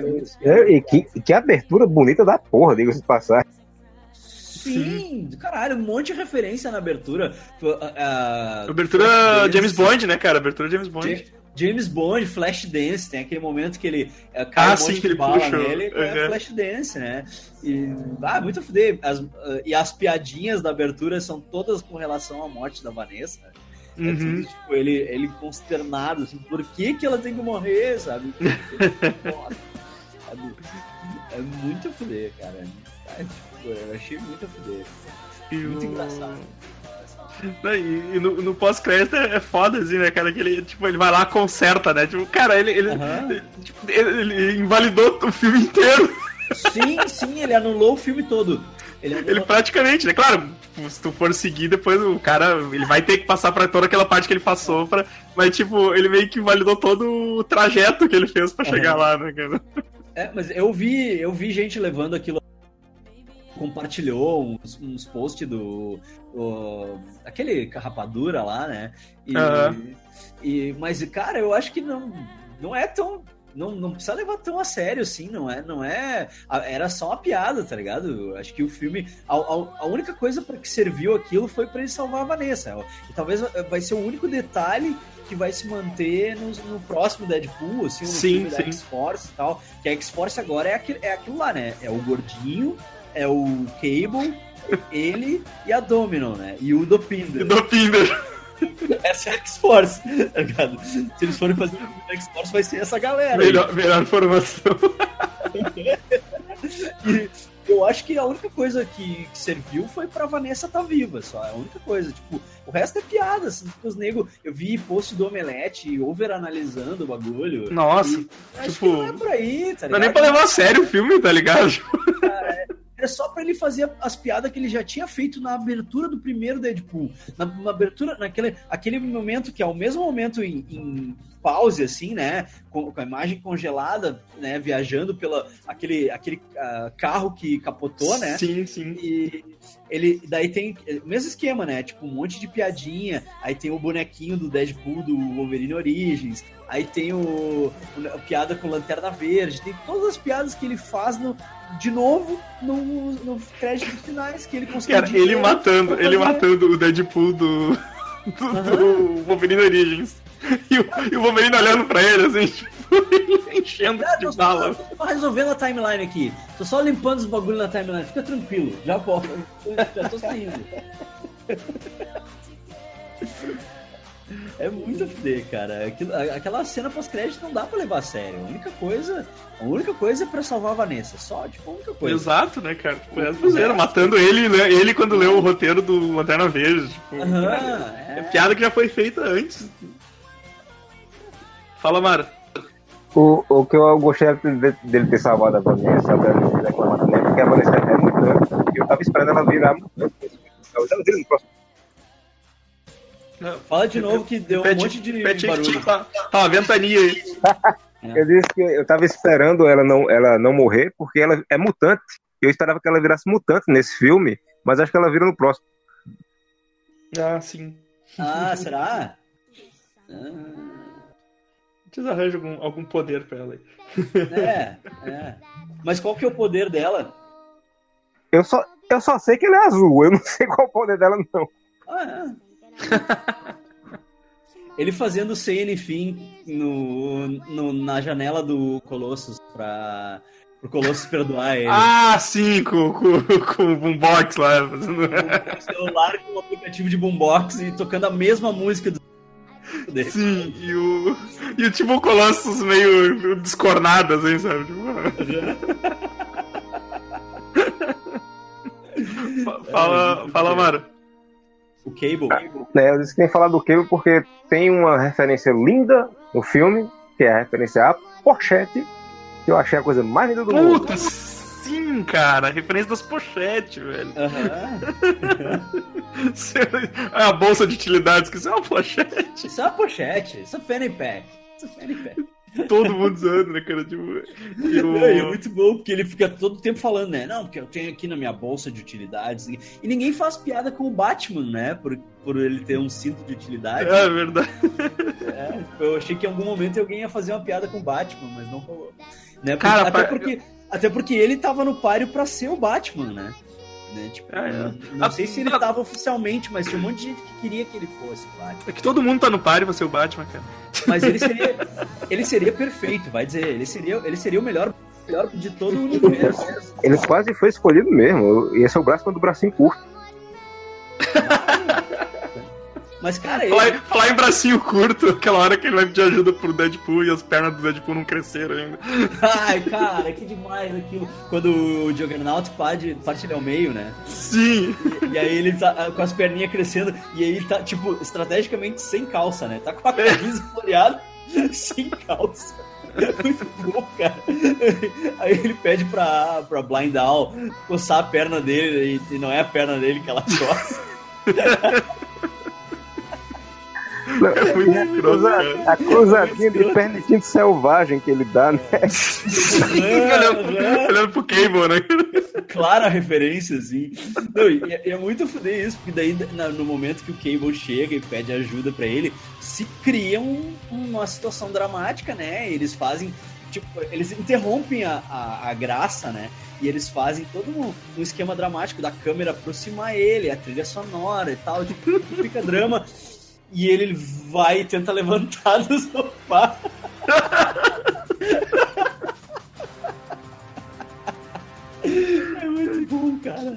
É, e que, que abertura bonita da porra, diga-se de passar. Sim, do caralho, um monte de referência na abertura. A- Abertura Flashdance, James Bond, né, cara? Abertura James Bond. Ja- James Bond, Flashdance, tem aquele momento que ele é, cai Ah, um sim, monte que de ele bala puxa nele, é Uhum. Flashdance, né? E, ah, muito fuder. As, ah, e as piadinhas da abertura são todas com relação à morte da Vanessa. É Uhum. tudo, tipo, ele, ele consternado, assim, por que, que ela tem que morrer, sabe? [LAUGHS] Sabe? É muito fuder, cara. É, tipo, eu achei muito a fuder. E Muito engraçado. Não, E, e no, no pós-crédito é é foda, assim, né, cara? Que ele, tipo, ele vai lá, conserta, né? Tipo, cara, ele, ele, Aham. ele, tipo, ele- ele invalidou o filme inteiro. Sim, sim, ele anulou o filme todo. Ele anulou Ele praticamente, né? Claro, tipo, se tu for seguir, depois o cara, ele vai ter que passar pra toda aquela parte que ele passou, pra, mas, tipo, ele meio que validou todo o trajeto que ele fez pra Aham. chegar lá, né, cara? É, mas eu vi, eu vi gente levando aquilo. Compartilhou uns, uns posts do. o- aquele rapadura lá, né? E, Aham. e, mas, cara, eu acho que não, não é tão. Não, não precisa levar tão a sério assim, não é? Não é. Era só uma piada, tá ligado? Acho que o filme. A, a- a única coisa para que serviu aquilo foi para ele salvar a Vanessa. E talvez vai ser o único detalhe que vai se manter no, no próximo Deadpool, assim, no Sim, filme da sim. X-Force e tal. Que a X-Force agora é aquilo, é aquilo lá, né? É o gordinho, é o Cable ele e a Domino, né? E o Dopinder. Do Pinder. [LAUGHS] Essa é a X-Force, tá ligado? Se eles forem fazer um X-Force, vai ser essa galera. aí. Melhor, melhor formação. [LAUGHS] E eu acho que a única coisa que, que serviu foi pra Vanessa tá viva, só. É a única coisa. Tipo, o resto é piada. Assim, os nego, eu vi post do Omelete over-analisando o bagulho. Nossa, E acho tipo, que não é por aí, tá Não é ligado? nem pra levar a sério o filme, tá ligado? É só pra ele fazer as piadas que ele já tinha feito na abertura do primeiro Deadpool. Na, na abertura, naquele aquele momento que é o mesmo momento em, em pause, assim, né? Com, com a imagem congelada, né? Viajando pela aquele, aquele ah, carro que capotou, né? Sim, sim. E ele daí tem o mesmo esquema, né? Tipo, um monte de piadinha. Aí tem o bonequinho do Deadpool do Wolverine Origins. Aí tem o, o- a piada com Lanterna Verde. Tem todas as piadas que ele faz no, de novo no, no créditos finais que ele conseguiu. Cara, ele matando, ele matando o Deadpool do, do, do Wolverine Origins. E o, e o Wolverine olhando pra ele, assim, tipo, [LAUGHS] enchendo de tô, bala. só, tô resolvendo a timeline aqui. Tô só limpando os bagulhos na timeline. Fica tranquilo. Já volto. Já tô saindo. É muito fuder, cara. Aquilo- aquela cena pós-crédito não dá pra levar a sério. A única coisa, a única coisa é pra salvar a Vanessa. Só, tipo, a única coisa. Exato, né, cara? Tipo, é fizeram, matando ele, né? Ele quando leu o roteiro do Lanterna Verde. Tipo, Aham, é é. piada que já foi feita antes. Fala, Mara. O, o que eu gostei de- dele ter salvado a Vanessa, também, porque a Vanessa é mutante. E eu tava esperando ela virar mutante. Eu tava vendo no próximo. Fala de novo que deu um monte de pede que barulho. Tá, tá uma ventania aí. [LAUGHS] Eu disse que eu tava esperando ela não, ela não morrer, porque ela é mutante. Eu esperava que ela virasse mutante nesse filme, mas acho que ela vira no próximo. Ah, sim. Ah, [LAUGHS] será? Ah, Vocês arranjam algum, algum poder pra ela aí. é, é. [LAUGHS] Mas qual que é o poder dela? Eu só, eu só sei que ele é azul, eu não sei qual o poder dela, não. Ah, é. [LAUGHS] Ele fazendo sem enfim no, no- na janela do Colossus pra pro Colossus perdoar ele. Ah, sim, com, com, com o boombox lá. fazendo- Com o celular com o aplicativo de boombox e tocando a mesma música do dele. Sim, e o. E o tipo Colossus meio descornado, assim, sabe? Tipo... [LAUGHS] Fa- fala, fala, Mara. O Cable. Né, eu disse que tem que falar do Cable porque tem uma referência linda no filme, que é a referência à pochete, que eu achei a coisa mais linda do mundo. Puta, sim, cara. Referência das pochetes, velho. [LAUGHS] É a bolsa de utilidades, que isso é uma pochete. Isso é uma pochete, isso é fanny pack. Isso é fanny pack. Todo mundo usando, né, cara? Tipo, [LAUGHS] e o- É, muito bom, porque ele fica todo tempo falando, né? Não, porque eu tenho aqui na minha bolsa de utilidades. E ninguém faz piada com o Batman, né? Por, por ele ter um cinto de utilidade. É verdade. É, eu achei que em algum momento alguém ia fazer uma piada com o Batman, mas não rolou. Né? Porque- Cara, até, porque, até porque ele tava no páreo pra ser o Batman, né? Né, Tipo, É, é. não, não Ah, sei se ele tá- tava oficialmente, mas tinha um monte de gente que queria que ele fosse o Batman. É que todo mundo tá no páreo pra ser o Batman, cara. Mas ele seria, [LAUGHS] ele seria perfeito, vai dizer. Ele seria, ele seria o melhor, melhor de todo o universo. Ele quase foi escolhido mesmo. Ia ser o braço do bracinho curto. [LAUGHS] Mas, cara, ele, Falar, em- falar em bracinho curto, aquela hora que ele vai pedir ajuda pro Deadpool e as pernas do Deadpool não cresceram ainda. Ai, cara, que demais aquilo. Quando o Juggernaut parte, parte ele ao meio, né? Sim. E aí ele tá ah, com as perninhas crescendo, e aí ele tá, tipo, estrategicamente sem calça, né? Tá com a camisa floreada, [LAUGHS] sem calça. Muito bom, cara. Aí ele pede pra, pra Blind Owl coçar a perna dele, e, e não é a perna dele que ela coça. [LAUGHS] É muito escroto. A cruzadinha de perna de selvagem que ele dá, né? [LAUGHS] olhando, olhando pro Cable, né? clara referência, assim. Não, e, e é muito foder isso, porque daí na- no momento que o Cable chega e pede ajuda pra ele, se cria um- uma situação dramática, né? Eles fazem. Tipo, eles interrompem a, a, a graça, né? E eles fazem todo um, um esquema dramático da câmera aproximar ele, a trilha sonora e tal, tipo, fica drama. E ele vai e tenta levantar do sofá. É muito bom, cara.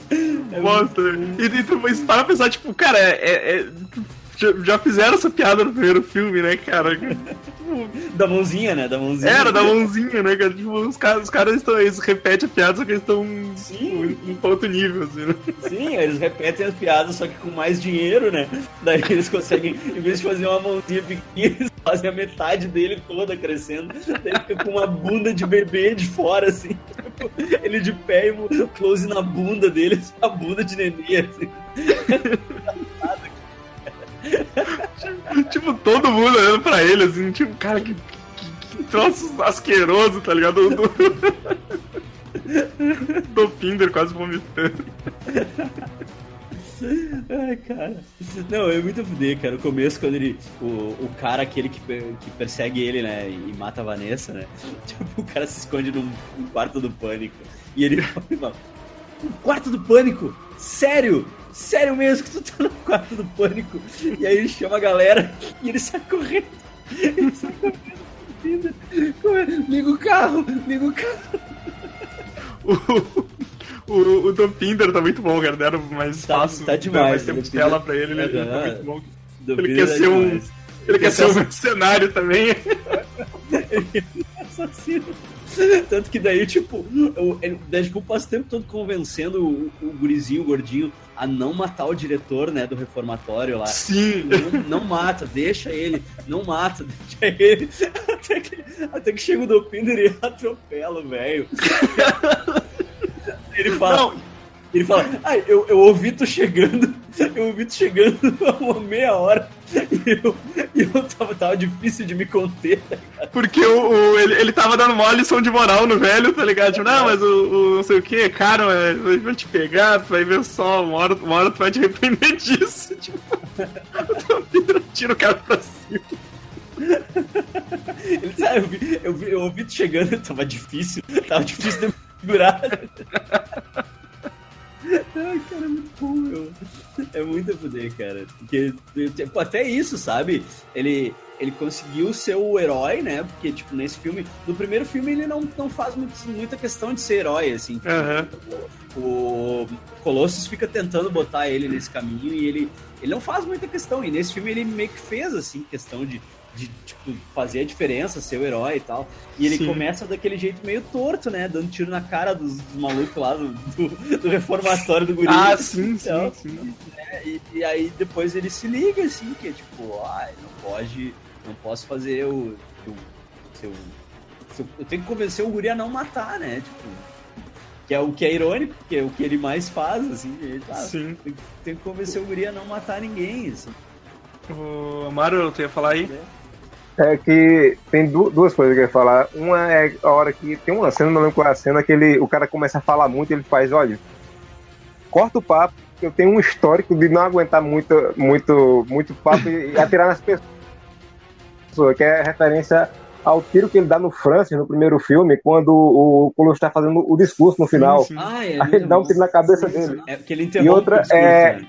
É Bosta. E, tu mas para pensar, tipo, cara, é. é- é- já, já fizeram essa piada no primeiro filme, né, cara? [LAUGHS] [LAUGHS] Da mãozinha, né? Da mãozinha. Era da mãozinha, né, cara? Tipo, os caras, os caras estão. Eles repetem a piada, só que eles estão Sim. em outro nível, assim, né? Sim, eles repetem as piadas, só que com mais dinheiro, né? Daí eles conseguem, em vez de fazer uma mãozinha pequena, eles fazem a metade dele toda crescendo. Daí fica com uma bunda de bebê de fora, assim. Ele de pé e close na bunda dele, a bunda de nenê, assim. [LAUGHS] tipo, todo mundo olhando pra ele, assim, tipo, cara, que, que, que troço asqueroso, tá ligado? Do, do [LAUGHS] Pinder quase vomitando. Ai, cara. Não, é muito fuder, cara. O começo, quando ele. O, o cara, aquele que, que persegue ele, né? E mata a Vanessa, né? [LAUGHS] Tipo, o cara se esconde num, num quarto do pânico. E ele fala: Um quarto do pânico? Sério? Sério mesmo que tu tá no quarto do pânico? E aí ele chama a galera e ele sai correndo. Ele sai correndo. correndo. Liga o carro, liga o carro. O, o, o Dom Pinder tá muito bom, cara. Deram mais Tá- espaço, tá demais, mais tempo Dom de tela pra ele, ele, ele tá Aham. muito bom. Ele quer é ser um. Ele quer ser um mercenário também. [LAUGHS] assassino. [LAUGHS] Tanto que daí, tipo, o Deadpool passa o tempo todo convencendo o, o gurizinho, o gordinho, a não matar o diretor, né, do reformatório lá. Sim. Não, não mata, deixa ele, não mata, [LAUGHS] deixa ele. Até que, até que chega o Dopinder e [LAUGHS] atropela o velho. Ele fala, Não, ele fala, ah, eu, eu ouvi tu chegando, [LAUGHS] eu ouvi tu chegando [LAUGHS] há uma meia hora e eu, eu tava, tava difícil de me conter. Porque o, o- ele, ele tava dando uma lição de moral no velho, tá ligado? Tipo, não, mas o, o não sei o que, cara, eu vou te pegar, tu vai ver só, uma hora, uma hora tu vai te arrepender [LAUGHS] disso. Tipo, tira o cara pra cima. Ele disse, ah, eu, vi, eu, vi, eu ouvi tu chegando, tava difícil, tava difícil de me segurar. Ai, cara, é muito bom, meu. É muito a fuder, cara. Porque, tipo, até isso, sabe? Ele, ele conseguiu ser o herói, né? Porque, tipo, nesse filme, no primeiro filme ele não, não faz muito, muita questão de ser herói, assim. Aham. O Colossus fica tentando botar ele nesse caminho e ele, ele não faz muita questão. E nesse filme ele meio que fez, assim, questão de, de tipo, fazer a diferença, ser o herói e tal. E ele Sim. começa daquele jeito meio torto, né? Dando tiro na cara dos, dos malucos lá do, do, do reformatório do guri. Ah, sim, Então, sim, sim. e, e aí depois ele se liga, assim, que é tipo, ai, não pode, não posso fazer o. o seu, seu- eu tenho que convencer o guri a não matar, né? Tipo. Que é o que é irônico, que é o que ele mais faz, assim. Ele, tá, Sim. tem, tem que convencer o guri a não matar ninguém, assim. O Amaro, tu ia falar aí? É que tem du- duas coisas que eu ia falar. Uma é a hora que tem uma cena, não lembro qual é a cena, que ele, o cara começa a falar muito ele faz, olha, corta o papo, que eu tenho um histórico de não aguentar muito, muito, muito papo e, e atirar nas pessoas, que é referência ao tiro que ele dá no Francis no primeiro filme, quando o Colosso está fazendo o discurso no final. Sim, sim. Ah, é. Aí ele dá um tiro na cabeça dele. É porque ele interrompe outra o discurso, é- né?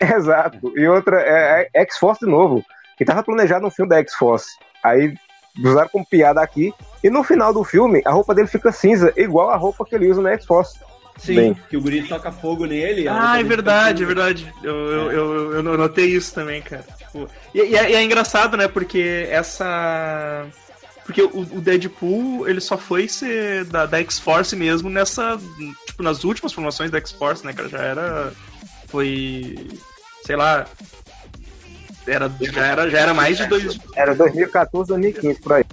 [LAUGHS] Exato. E outra é é X-Force de novo, que tava planejado um filme da X-Force. Aí usaram como piada aqui. E no final do filme, a roupa dele fica cinza, igual a roupa que ele usa na X-Force. Sim, Bem. que o guri toca fogo nele. Ah, é verdade, é verdade. Eu, eu, eu, eu notei isso também, cara. Tipo, e, e é, e é engraçado, né? Porque essa. Porque o, o Deadpool, ele só foi ser da, da X-Force mesmo nessa. Tipo, nas últimas formações da X-Force, né, cara? Já era. Foi. Sei lá. Era, já, era, já era mais de dois. Era 2014, 2015, por aí.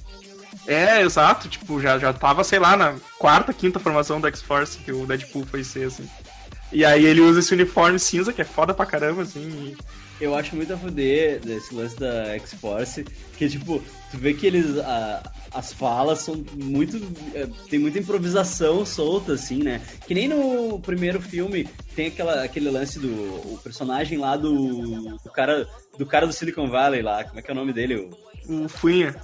É, exato. Tipo, já, já tava, sei lá, na quarta, quinta formação da X-Force que o Deadpool foi ser, assim. E aí ele usa esse uniforme cinza, que é foda pra caramba, assim. e- Eu acho muito a fuder desse lance da X-Force, que tipo, tu vê que eles. a- as falas são muito. é, tem muita improvisação solta, assim, né? Que nem no primeiro filme tem aquela, aquele lance do. O personagem lá do. do cara, do cara do Silicon Valley lá, como é que é o nome dele? O- O Funha.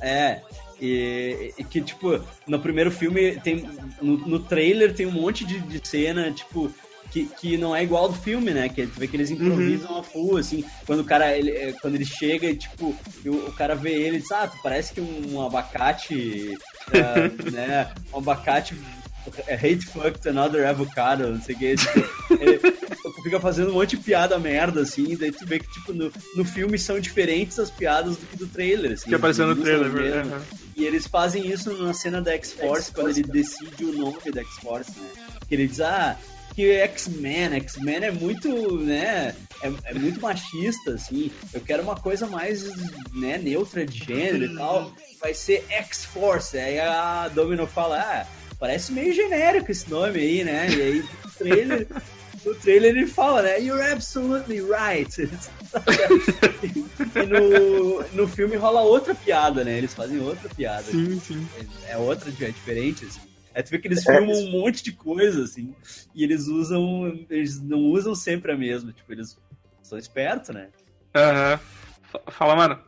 É. E, e que, tipo, no primeiro filme tem. No, no trailer tem um monte de, de cena, tipo. Que, que não é igual ao do filme, né? Que tu vê que eles improvisam a full, assim. Quando o cara, ele, é, quando ele chega e, tipo, o, o cara vê ele e diz, ah, tu parece que um abacate, ah, [LAUGHS] né? Um abacate é hate fucked another avocado, não sei o que. Tipo, ele [LAUGHS] fica fazendo um monte de piada merda, assim, daí tu vê que, tipo, no, no filme são diferentes as piadas do que do trailer, assim. Que apareceu no trailer, verdade. mesmo. E eles fazem isso na cena da X-Force, quando ele decide o nome da X-Force, né? Que ele diz, ah, que X-Men, X-Men é muito, né, é, é muito machista, assim, eu quero uma coisa mais, né, neutra de gênero e tal, vai ser X-Force, aí a Domino fala, ah, parece meio genérico esse nome aí, né, e aí no trailer, [LAUGHS] no trailer ele fala, né, you're absolutely right, [LAUGHS] e no, no filme rola outra piada, né, eles fazem outra piada, Sim, sim. é outra, é diferente, assim. Aí tu vê que eles filmam um monte de coisa, assim, e eles usam, eles não usam sempre a mesma, tipo, eles são espertos, né? Aham. Fa- Fala, mano.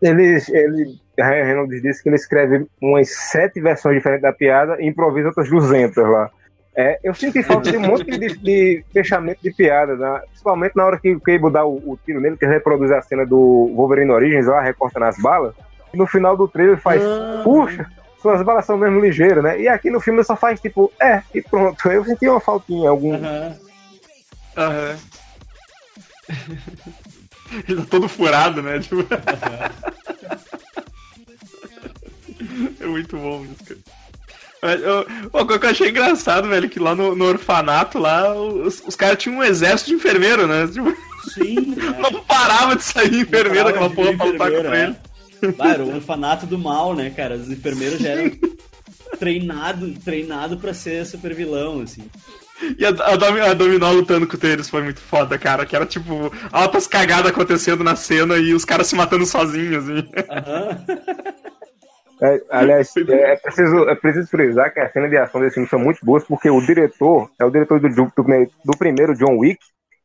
Ele, ele, Ryan Reynolds disse que ele escreve umas sete versões diferentes da piada e improvisa outras 200 lá. É, eu senti falta de um monte de, de fechamento de piada, né? principalmente na hora que o Cable dá o, o tiro nele, que ele reproduz a cena do Wolverine Origins lá, recorta nas balas, e no final do trailer faz, puxa, suas balas são mesmo ligeiras, né? E aqui no filme ele só faz tipo, é, e pronto. Eu senti uma faltinha, algum. Aham. Aham. [LAUGHS] Ele tá todo furado, né? Tipo... [LAUGHS] é muito bom isso, cara. O que eu achei engraçado, velho, que lá no, no orfanato, lá, os, os caras tinham um exército de enfermeiro, né? Tipo, Sim, [LAUGHS] não parava de sair enfermeiro aquela porra pra lutar enfermeiro, contra ele. Bah, era o orfanato do mal, né, cara? Os enfermeiros já eram treinado, treinado pra ser super vilão, assim. E a, a, Domi- a Dominó lutando com eles foi muito foda, cara. Que era tipo altas cagadas acontecendo na cena e os caras se matando sozinhos, assim. Aham. É, aliás, é, é preciso, é preciso frisar que as cenas de ação desse filme são muito boas, porque o diretor é o diretor do, do, do primeiro John Wick,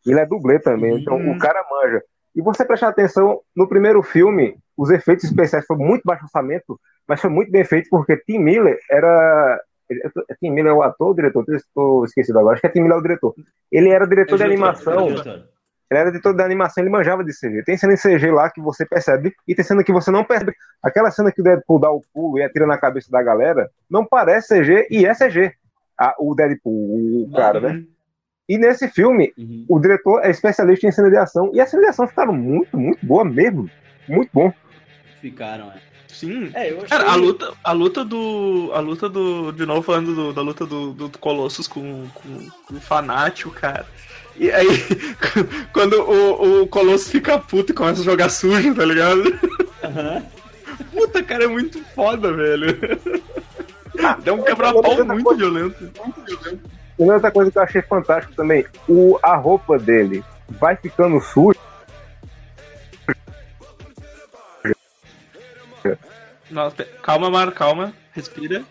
e ele é dublê também, então o cara manja. E você prestar atenção, no primeiro filme, os efeitos especiais foram muito baixo orçamento, mas foi muito bem feito, porque Tim Miller era. Tim Miller é o ator o diretor? Estou esquecido agora, acho que é Tim Miller é o diretor. Ele era diretor de É diretor, animação. é diretor. Ele era editor da animação, ele manjava de CG. Tem cena em CG lá que você percebe, e tem cena que você não percebe. Aquela cena que o Deadpool dá o pulo e atira na cabeça da galera, não parece CG, e é CG. Ah, o Deadpool, o cara, né? E nesse filme, Uhum. o diretor é especialista em cena de ação, e as cenas de ação ficaram muito, muito boa mesmo. Muito bom. Ficaram, é. Sim. É, eu achei... Cara, a luta, a luta do. A luta do. De novo falando do- da luta do, do Colossus com, com, com o Fanático, cara. E aí, [LAUGHS] quando o, o Colossus fica puto e começa a jogar sujo, tá ligado? Aham. Puta, cara, é muito foda, velho. Deu um quebra-pau muito violento. E outra coisa que eu achei fantástico também, o, a roupa dele vai ficando suja. Nossa, calma, Mar, calma. Respira.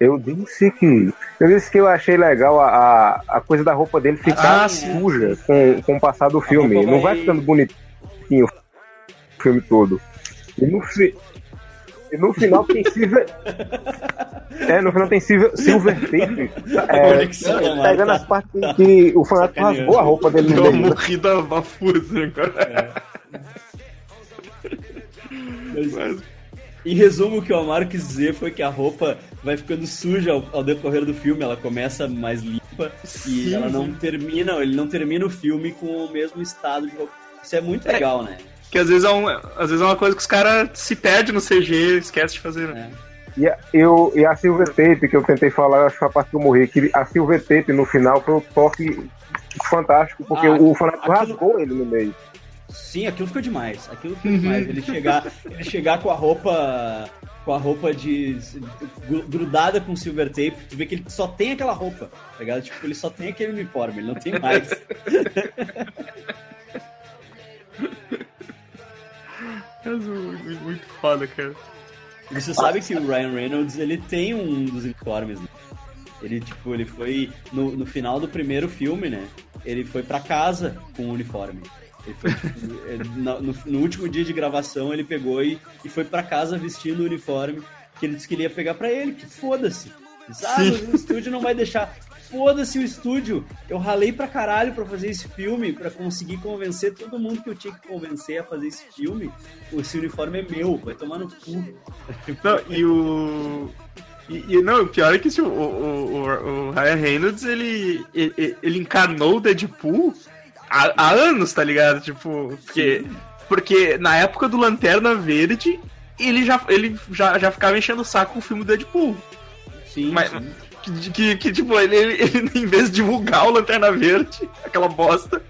Eu disse que. Eu disse que eu achei legal a, a, a coisa da roupa dele ficar Ah, suja com, com o passar do filme. roupa Não vai vai- ficando bonitinho o filme todo. E no, fi- e no final tem Silver. [LAUGHS] É, no final tem Silver, silver Tape. É, pegando as partes que o fanático rasgou a roupa dele no Deu uma meio. morrida bafuda, assim, cara. Mas, Mas, em resumo, o que o Amaro quis dizer foi que a roupa vai ficando suja ao, ao decorrer do filme, ela começa mais limpa e Sim, ela não termina, ele não termina o filme com o mesmo estado de roupa. Isso é muito legal, né? que às vezes, é um, às vezes é uma coisa que os caras se perdem no CG, esquece de fazer, né? É. E a, eu, e a Silver Tape, que eu tentei falar, acho que foi a parte que eu morri, que a Silver Tape no final foi um toque fantástico, porque Ah, o fanático aquilo- rasgou ele no meio. Sim, aquilo ficou demais. Aquilo ficou demais. Ele chegar, ele chegar com a roupa. Com a roupa de. gru- grudada com silver tape, tu vê que ele só tem aquela roupa, tá ligado? Tipo, ele só tem aquele uniforme, ele não tem mais. É muito, muito foda, cara. E você sabe que o Ryan Reynolds, ele tem um dos uniformes, né? Ele, tipo, ele foi. No, no final do primeiro filme, né? Ele foi pra casa com o uniforme. Ele foi, tipo, ele- no, no- último dia de gravação, ele pegou e, e foi pra casa vestindo o uniforme que ele disse que ele ia pegar pra ele, que foda-se. Ah, o estúdio não vai deixar. Foda-se o estúdio. Eu ralei pra caralho pra fazer esse filme, pra conseguir convencer todo mundo que eu tinha que convencer a fazer esse filme. Esse uniforme é meu, vai tomar no cu. [LAUGHS] Não, e o. E, e não, o pior é que tipo, o, o, o, o Ryan Reynolds, ele, ele, ele encarnou o Deadpool há, há anos, tá ligado? Tipo, porque, porque na época do Lanterna Verde, ele já, ele já, já ficava enchendo o saco com o filme do Deadpool. Sim, Mas- sim. Que, que, que, tipo, ele, ele, ele, [LAUGHS] em vez de divulgar o Lanterna Verde, aquela bosta,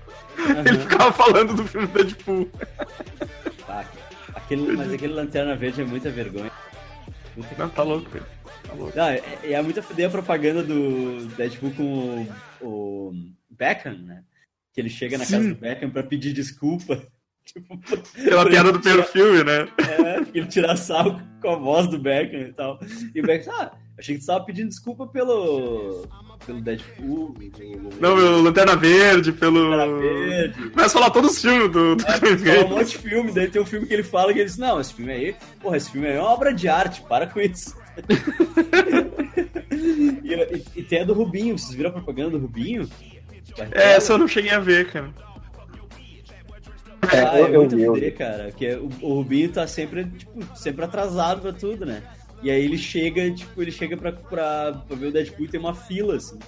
ele ficava falando do filme do Deadpool. Ah, aquele, mas aquele Lanterna Verde é muita vergonha. Puta Não, tá louco, velho. Tá louco. Não, é, é muito a propaganda do Deadpool com o, o Beckham, né? Que ele chega na casa Sim. do Beckham pra pedir desculpa. [LAUGHS] Tipo, Pela piada ele do primeiro filme, né? É, porque ele tirar sarro com a voz do Beckham e tal. E o Beckham, ah, achei que tu tava pedindo desculpa pelo. pelo Deadpool. pelo- Não, pelo Lanterna Verde, pelo. Lanterna Verde. Começa a falar todos os filmes do, do É, fala um monte de filme, daí tem um filme que ele fala que ele diz, não, esse filme aí, porra, esse filme aí é uma obra de arte, para com isso. [LAUGHS] e, e- e tem a do Rubinho, vocês viram a propaganda do Rubinho? É, essa eu não cheguei a ver, cara. Ah, é eu- eu muito vi, eu fuder, cara. Porque o, o Rubinho tá sempre, tipo, sempre atrasado pra tudo, né? E aí ele chega, tipo, ele chega pra, pra, pra ver o Deadpool e tem uma fila, assim.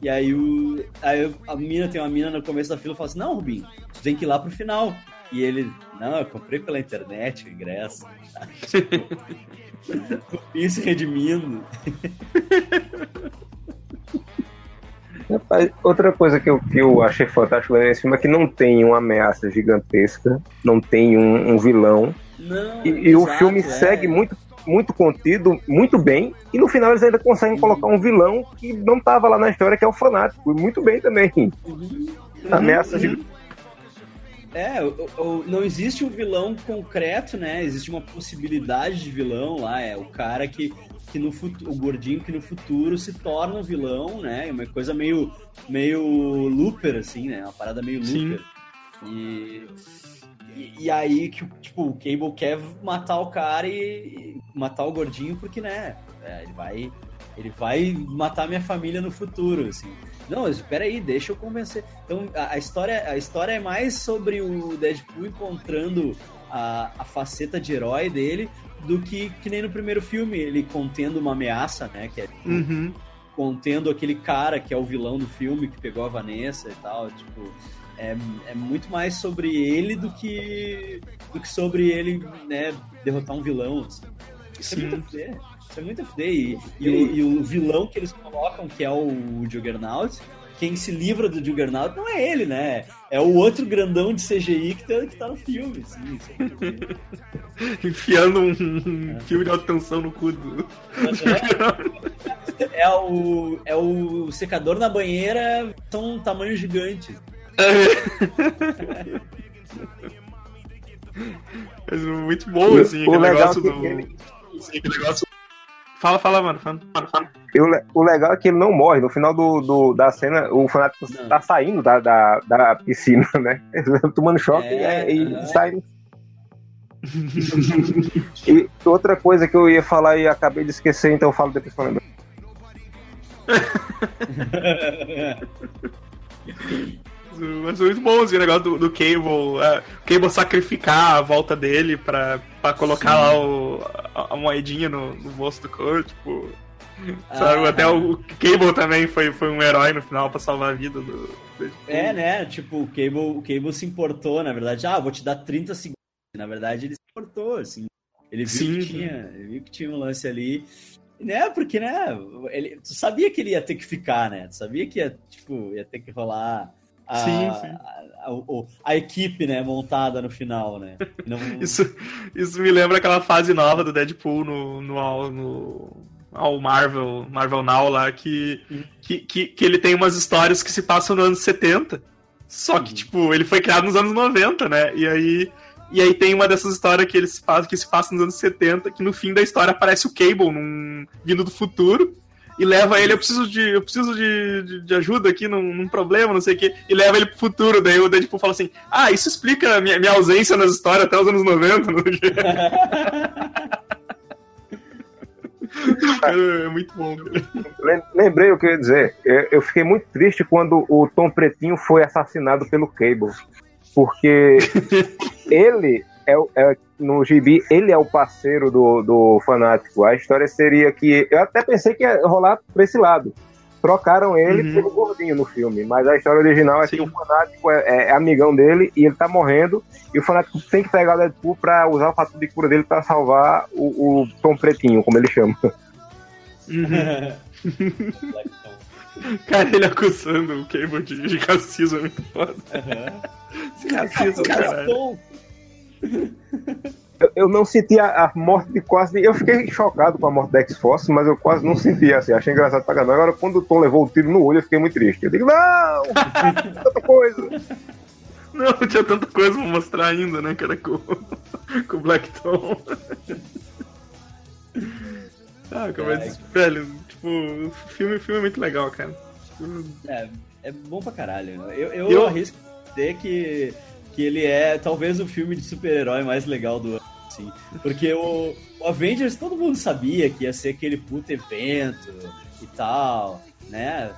E aí, o, aí a mina tem uma mina no começo da fila e fala assim, não, Rubinho, tu tem que ir lá pro final. E ele, não, eu comprei pela internet o ingresso. [LAUGHS] [LAUGHS] Se redimindo. [LAUGHS] Rapaz, outra coisa que eu, que eu achei fantástico nesse filme é que não tem uma ameaça gigantesca, não tem um, um vilão. Não, E, e o exato, filme é. segue muito, muito contido, muito bem, e no final eles ainda conseguem colocar um vilão que não tava lá na história, que é o fanático. E muito bem também. Uhum. Ameaça Uhum. de. É, o- o- não existe um vilão concreto, né? Existe uma possibilidade de vilão lá. É o cara que, que no futuro, o gordinho que no futuro se torna um vilão, né? Uma coisa meio, meio looper, assim, né? Uma parada meio looper. E, e, e aí que tipo, o Cable quer matar o cara e, e matar o gordinho porque, né? é, ele vai. Ele vai matar minha família no futuro, assim. Não, mas peraí, deixa eu convencer. Então, a, a história, a história é mais sobre o Deadpool encontrando a, a faceta de herói dele do que, que nem no primeiro filme, ele contendo uma ameaça, né? Que é tipo, Uhum. contendo aquele cara que é o vilão do filme, que pegou a Vanessa e tal, tipo, é, é muito mais sobre ele do que do que sobre ele, né, derrotar um vilão, assim. Isso Sim. é muito fuder. Isso é muito fuder. E, e o, e o vilão que eles colocam, que é o Juggernaut, quem se livra do Juggernaut não é ele, né? É o outro grandão de CGI que tá, que tá no filme, assim. É. [LAUGHS] Enfiando um, filme de alta tensão no cu do. É o, é o secador na banheira, são um tamanho gigante. [LAUGHS] Mas muito bom, assim, O negócio é do. ele- assim, aquele negócio. Fala, fala, mano. Fala, fala, fala. E o, le- o legal é que ele não morre. No final do, do- da cena, o fanático Não. tá saindo da, da, da piscina, [LAUGHS] né? Ele [LAUGHS] tá tomando choque É, e, e aham. sai. e outra coisa que eu ia falar e acabei de esquecer, então eu falo depois pra lembrar. [LAUGHS] Mas muito bom assim, o negócio do, do Cable. é, o Cable sacrificar a volta dele pra, pra colocar lá o, a, a moedinha no, no bolso do Kurt, tipo. Sabe? Ah. Até o Cable também foi, foi um herói no final pra salvar a vida do. do- É, né? Tipo, o Cable, o Cable se importou, na verdade. Ah, vou te dar 30 segundos. Na verdade, ele se importou, assim. Ele viu Sim, que sim. tinha, ele viu que tinha um lance ali. Né? Porque, né? Ele, tu sabia que ele ia ter que ficar, né? Tu sabia que ia, tipo, ia ter que rolar a, Sim, sim. a, a- a equipe, né, montada no final, né? Não, [LAUGHS] Isso, isso me lembra aquela fase nova do Deadpool no, no, ao- no, ao Marvel, Marvel Now lá, que, que, que, que ele tem umas histórias que se passam nos anos 70. Só que, Uhum. tipo, ele foi criado nos anos 90, né? E aí, e aí tem uma dessas histórias que, eles fazem, que se passa nos anos 70, que no fim da história aparece o Cable num, vindo do futuro. E leva ele, eu preciso de, eu preciso de, de, de ajuda aqui num, num problema, não sei o quê. E leva ele pro futuro. Daí o Deadpool fala assim: Ah, isso explica a minha, minha ausência nas histórias até os anos 90. não sei o quê. [LAUGHS] é muito bom, cara. Lembrei o que eu ia dizer. Eu, fiquei muito triste quando o Tom Pretinho foi assassinado pelo Cable. Porque [LAUGHS] ele é, o- é no gibi, ele é o parceiro do, do fanático. A história seria que. Eu até pensei que ia rolar pra esse lado. Trocaram ele Uhum. pelo gordinho no filme, mas a história original é Sim. que o fanático é, é- é amigão dele e ele tá morrendo. E o fanático tem que pegar o Deadpool pra usar o fato de cura dele pra salvar o, o Tom Pretinho, como ele chama. Uhum. [LAUGHS] Cara, ele acusando o Cable de, de racismo é muito foda. Esse racismo, caralho. Eu, eu não senti a, a morte de quase. Eu fiquei chocado com a morte da X-Force, mas eu quase não senti assim. Achei engraçado pra caramba. Agora, quando o Tom levou o tiro no olho, eu fiquei muito triste. Eu digo, não! Tanta coisa! [LAUGHS] Não, tinha tanta coisa pra mostrar ainda, né, cara, com, [LAUGHS] com o Black Tom. [LAUGHS] Ah, cara, mas, velho, tipo, o filme, o filme é muito legal, cara. É, é bom pra caralho. Eu, eu, Eu- arrisco dizer que, que ele é talvez o filme de super-herói mais legal do ano. Assim, porque o, o Avengers todo mundo sabia que ia ser aquele puto evento e tal, né?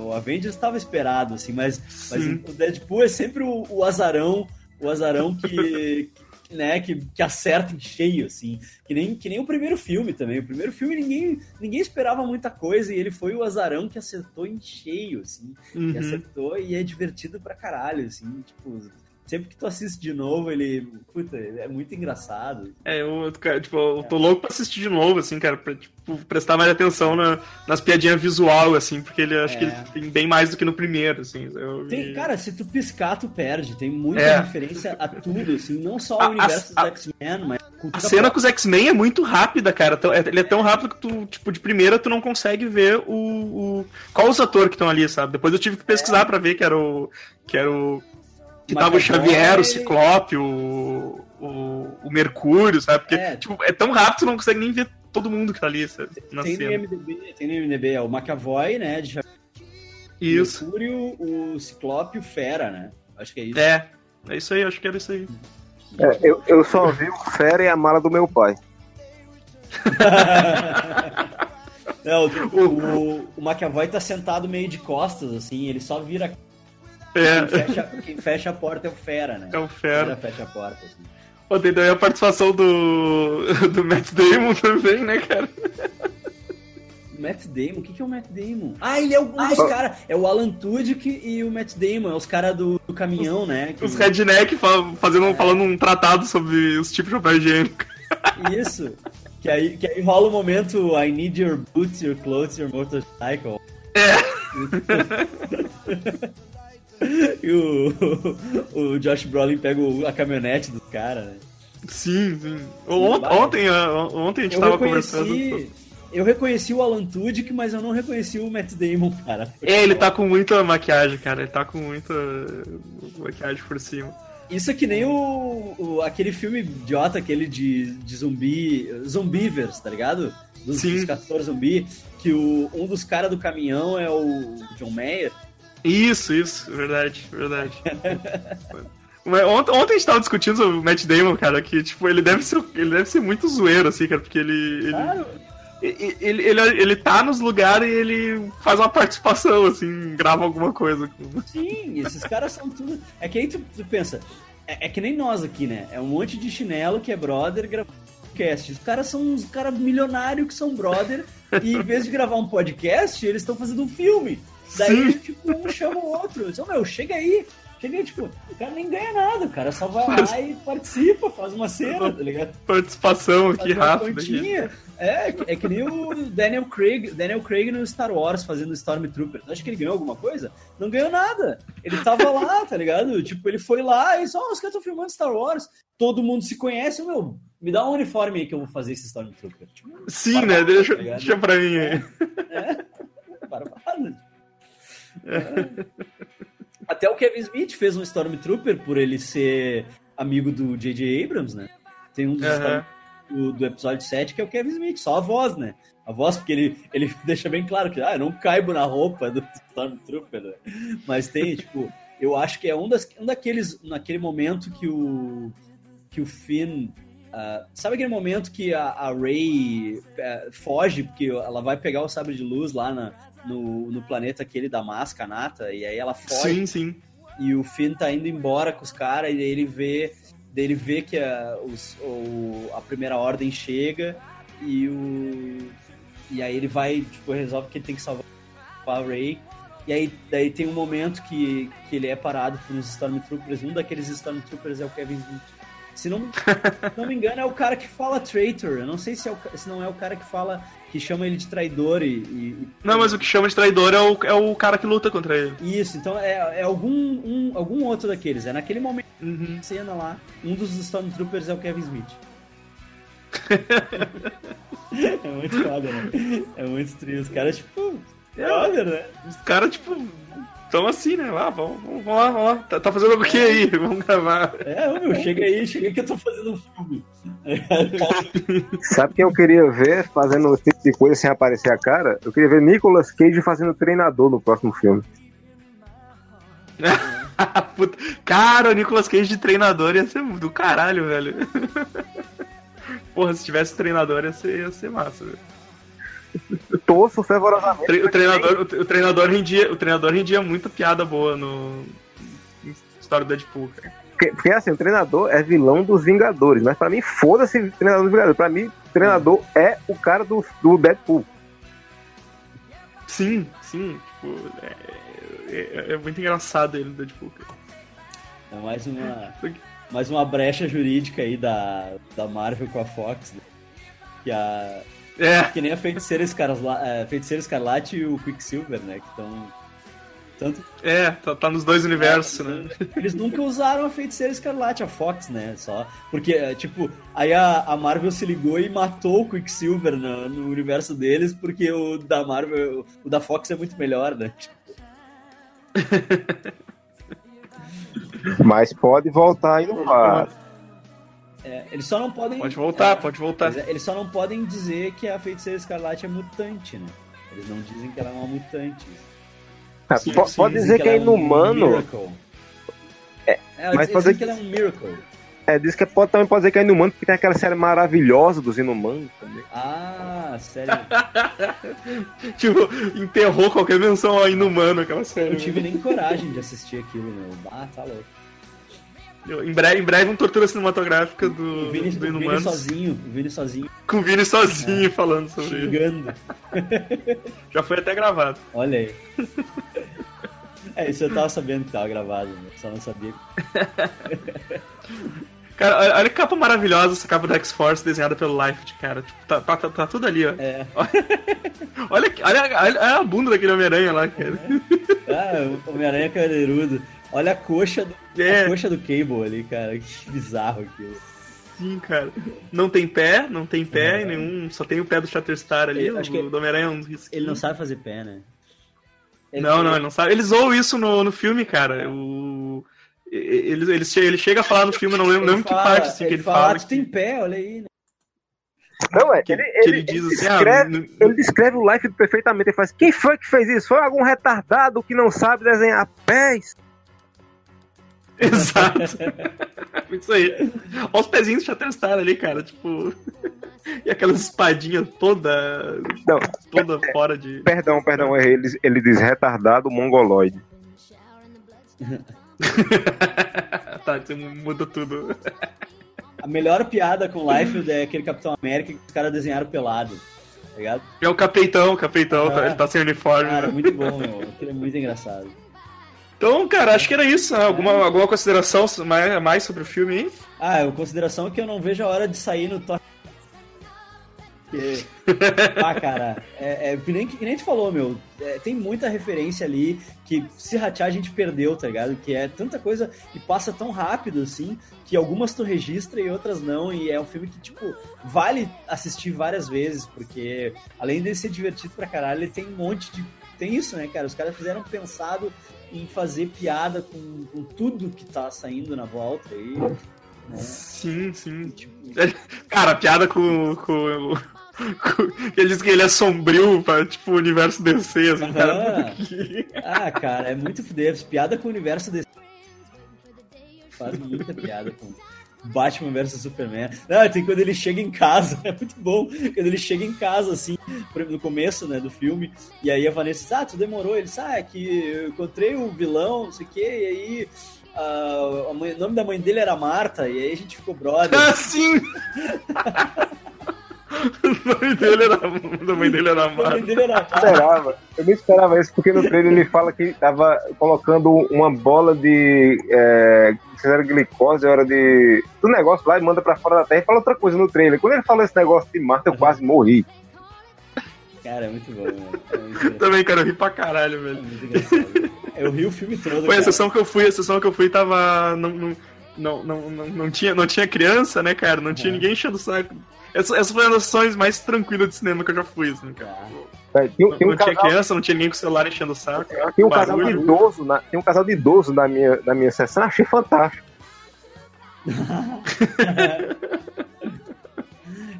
O Avengers estava esperado, assim, mas, mas o Deadpool é sempre o, o azarão, o azarão que, né, que, que acerta em cheio, assim. Que nem, que nem o primeiro filme também. O primeiro filme ninguém, ninguém esperava muita coisa e ele foi o azarão que acertou em cheio, assim. Que Uhum. acertou e é divertido pra caralho, assim. Tipo, sempre que tu assiste de novo, ele. Puta, ele é muito engraçado. É, eu, cara, tipo, eu tô louco pra assistir de novo, assim, cara, pra tipo, prestar mais atenção na- nas piadinhas visual, assim, porque ele acho É. que ele tem bem mais do que no primeiro, assim. Eu, Tem, e- cara, se tu piscar, tu perde. Tem muita É. referência a tudo, assim. Não só A- o universo a- dos X-Men, mas A cena com os X-Men é muito rápida, cara. É- Ele é tão rápido que tu, tipo, de primeira tu não consegue ver o. o... Qual os atores que estão ali, sabe? Depois eu tive que pesquisar pra ver que era o. Que era o. Que tava o Xavier, o Ciclope, o. O, o Mercúrio, sabe? Porque, É. tipo, é tão rápido que tu não consegue nem ver todo mundo que tá ali, sabe? Na Tem no cena. MDB, tem no MDB, é o McAvoy, né? De Isso. o Mercúrio, o Ciclope e o Fera, né? Acho que é isso. É. É isso aí, acho que era isso aí. É, eu, eu só vi o Fera e a mala do meu pai. [LAUGHS] É, [LAUGHS] o, o, o McAvoy tá sentado meio de costas, assim, ele só vira. Quem É, fecha, quem fecha a porta é o Fera, né? é o Fera. fecha a porta, assim. Pô, tem também a participação do. [LAUGHS] do Matt Damon também, né, cara? Matt Damon? O que, que é o Matt Damon? Ah, ele é um dos caras. É o Alan Tudyk e o Matt Damon, é os caras do, do caminhão, né? que- Os redneck fa- fazendo, falando um tratado sobre os tipos de papel higiênico. [LAUGHS] Isso. Que aí, que aí rola o momento I need your boots, your clothes, your motorcycle. É. [LAUGHS] e o, o Josh Brolin pega a caminhonete do cara, né? Sim, sim. Ont- vai. ontem, ah, ontem a gente Eu tava conversando. reconheci, eu reconheci o Alan Tudyk, mas eu não reconheci o Matt Damon, cara. É, ele tá com muita maquiagem, cara. Ele tá com muita maquiagem por cima. Isso é que nem o, o- aquele filme idiota, aquele de, de zumbi, Zumbivers, tá ligado? Dos, Sim. dos castores zumbi, que o, um dos caras do caminhão é o John Mayer. Isso, isso, verdade, verdade. Ontem, ontem a gente tava discutindo sobre o Matt Damon, cara, que, tipo, ele deve ser, ele deve ser muito zoeiro, assim, cara, porque ele. Ele, Claro, ele, ele, ele, ele tá nos lugares e ele faz uma participação, assim, grava alguma coisa. sim, esses caras são tudo. É que aí tu, tu pensa, é, é que nem nós aqui, né? É um monte de chinelo que é brother gravando podcast. Os caras são uns caras milionários que são brother e em vez de gravar um podcast, eles estão fazendo um filme. Daí, Sim. tipo, um chama o outro. Diz, "Ô, meu, chega aí. Chega aí, tipo, o cara nem ganha nada, o cara só vai lá e participa, faz uma cena, tá ligado? Participação Faz uma rápida. pontinha. É, é que nem o Daniel Craig, Daniel Craig no Star Wars fazendo Stormtrooper. Acho que ele ganhou alguma coisa? Não ganhou nada. Ele tava lá, tá ligado? Tipo, ele foi lá e só, oh, os caras estão filmando Star Wars. Todo mundo se conhece, meu, me dá um uniforme aí que eu vou fazer esse Stormtrooper. Tipo, Sim, né? Deixa, Tá deixa pra mim aí. barbado. É. Até o Kevin Smith fez um Stormtrooper por ele ser amigo do J.J. Abrams, né? Tem um dos. Storm- do, do episódio 7 que é o Kevin Smith, só a voz, né? A voz, porque ele, ele [LAUGHS] deixa bem claro que ah, eu não caibo na roupa do [LAUGHS] Stormtrooper, né? Mas tem, tipo, eu acho que é um, das, um daqueles, naquele momento que o, que o Finn. ah, sabe aquele momento que a, a Rey eh, foge, porque ela vai pegar o sabre de luz lá na, no, no planeta aquele da máscara nata, e aí ela foge Sim, sim. e o Finn tá indo embora com os caras, e ele vê ele vê que a, os, o, a primeira ordem chega e o. E aí ele vai, tipo, resolve que ele tem que salvar a Ray. E aí daí tem um momento que, que ele é parado por uns Stormtroopers. Um daqueles Stormtroopers é o Kevin Smith. Se não, se não me engano, é o cara que fala traitor. Eu não sei se, é o, se não é o cara que fala. Que chama ele de traidor e. e- Não, mas o que chama de traidor é o, é o cara que luta contra ele. Isso, então é, é algum, um, algum outro daqueles. É naquele momento Uhum. cena lá, um dos Stormtroopers é o Kevin Smith. [LAUGHS] é muito foda, né? É muito triste. Os caras, tipo, brother, né? Os caras, tipo, tão assim, né? Lá, vamos, vamos vamos lá, vamos lá. Tá, tá fazendo o que aí? [LAUGHS] Vamos gravar. É, meu, chega aí, chega aí que eu tô fazendo um filme. [LAUGHS] Sabe quem eu queria ver fazendo esse tipo de coisa sem aparecer a cara? Eu queria ver Nicolas Cage fazendo treinador no próximo filme. [LAUGHS] Puta. Cara, o Nicolas Cage de treinador ia ser do caralho, velho. Porra, se tivesse treinador ia ser, ia ser massa, velho. Torço fervorosamente. Tre- O treinador, o, tre- o treinador rendia, o treinador rendia muita piada boa no história do Deadpool. cara. Porque, porque, assim, o treinador é vilão dos Vingadores, mas pra mim, foda-se o treinador dos Vingadores. Pra mim, o treinador é o cara do, do Deadpool. Sim, sim, tipo, é, é- é muito engraçado ele no Deadpool. cara. É mais uma, mais uma brecha jurídica aí da, da Marvel com a Fox. né? Que, a, É, que nem a Feiticeira, Escarla, é, Feiticeira Escarlate e o Quicksilver, né? Que estão. Tanto é, tá, tá nos dois universos, né? Eles nunca usaram a Feiticeira Escarlate, a Fox, né? Só. Porque, é, tipo, aí a, a Marvel se ligou e matou o Quicksilver no, no universo deles, porque o da Marvel, o da Fox é muito melhor, né? Mas pode voltar e não faz. É, eles só não podem. Pode voltar, é, pode voltar. é, Eles só não podem dizer que a Feiticeira Escarlate é mutante, né? Eles não dizem que ela é uma mutante. Ah, Sim, po- sim, pode dizer que é ela um inumano. miracle. É, É, mas eles pode dizer que ela é um miracle. É, diz que é- pode, também pode dizer que é inumano, porque tem aquela série maravilhosa dos inumanos também. Ah, sério. [LAUGHS] Tipo, enterrou qualquer menção ao inumano aquela série. Eu não tive nem coragem de assistir aquilo, meu. Ah, tá louco. Em breve, em breve, uma tortura cinematográfica do, O Vini, do o Vini Inumanos. sozinho, o Vini sozinho, Com o Vini sozinho falando sobre xingando. [LAUGHS] Já foi até gravado. Olha aí. É, isso eu tava sabendo que tava gravado, né? só não sabia. [LAUGHS] Cara, olha, olha que capa maravilhosa essa capa da X-Force desenhada pelo Life, cara. Tipo, tá, tá, tá, tá tudo ali, ó. É. [LAUGHS] Olha, olha, olha, olha a bunda daquele Homem-Aranha lá, cara. Ah, o Homem-Aranha cadeirudo. Olha a coxa do, É. a coxa do Cable ali, cara. Que bizarro aquilo. Sim, cara. Não tem pé, não tem pé É. nenhum. Só tem o pé do Shatterstar ali. Ele- acho que o do Homem-Aranha é um risquinho. Ele não sabe fazer pé, né? Ele- Não, não, ele não sabe. Eles zoam isso no, no filme, cara. O... Ele, ele, ele chega a falar no filme, eu não lembro, Ele lembro que fala- parte assim, que ele fala. Ah, tu tem pé, olha aí. né? Não, é, Que, ele, que ele ele, diz ele assim, ah, descreve, no- ele descreve o Life perfeitamente. Ele faz, quem foi que fez isso? Foi algum retardado que não sabe desenhar pés? [LAUGHS] Exato. Isso aí. Olha os pezinhos do Shatterstar ali, cara, tipo. [LAUGHS] e aquelas espadinhas toda. Não, toda fora de. Perdão, perdão, errei. ele, ele diz retardado mongoloide. [LAUGHS] tá, você muda tudo. A melhor piada com Life é aquele Capitão América que os caras desenharam pelado. Tá ligado? É o Capeitão, o Capeitão, tá- Ah. ele tá sem uniforme. Cara, né? muito bom, meu. Aquilo é muito engraçado. Então, cara, acho que era isso. Né? Alguma, alguma consideração mais, mais sobre o filme aí? Ah, a consideração é que eu não vejo a hora de sair no top. Porque... [LAUGHS] Ah, cara, é, é, que, nem, que nem tu falou, meu. é, tem muita referência ali que se ratear a gente perdeu, tá ligado? Que é tanta coisa e passa tão rápido assim que algumas tu registra e outras não. E é um filme que, tipo, vale assistir várias vezes, porque além de ser divertido pra caralho, ele tem um monte de. Tem isso, né, cara? Os caras fizeram pensado em fazer piada com, com tudo que tá saindo na volta aí. Né? Sim, sim. Tipo, [LAUGHS] Cara, piada com. com, com- ele diz que ele é sombrio pra, tipo, o universo DC, assim, cara. Ah, cara, é muito fuder. Piada com o universo desse. Faz muita piada com. Batman vs Superman. Não, tem quando ele chega em casa, [LAUGHS] é muito bom. Quando ele chega em casa, assim, no começo, né, do filme, e aí a Vanessa diz, ah, tu demorou. Ele diz, ah, é que eu encontrei o vilão, não sei o quê, e aí ah, mãe, o nome da mãe dele era Marta, e aí a gente ficou brother. Ah, sim! [LAUGHS] [LAUGHS] o nome dele era, o dele era nome dele era Marta. esperava. Eu não esperava isso, porque no trailer ele fala que tava colocando uma bola de. É, se era glicose, era de. do negócio lá e manda pra fora da terra e fala outra coisa no trailer. Quando ele falou esse negócio de Marta, eu quase morri. Cara, é muito bom, mano. É muito. [LAUGHS] Também, cara, eu ri pra caralho, É velho. muito engraçado. Eu ri o filme todo. Foi a cara. sessão que eu fui, a sessão que eu fui tava. Não, não, não, não, não, não tinha, não tinha criança, né, cara? Não tinha Uhum. ninguém enchendo o saco. Essa, essa foi uma das sessões mais tranquilas de cinema que eu já fui, assim, cara. É, Tem, Não, tem um não tinha casal, criança, não tinha ninguém com o celular enchendo o saco. tem um casal de idoso na, tem um casal de idoso na minha, na minha sessão, achei fantástico. [LAUGHS]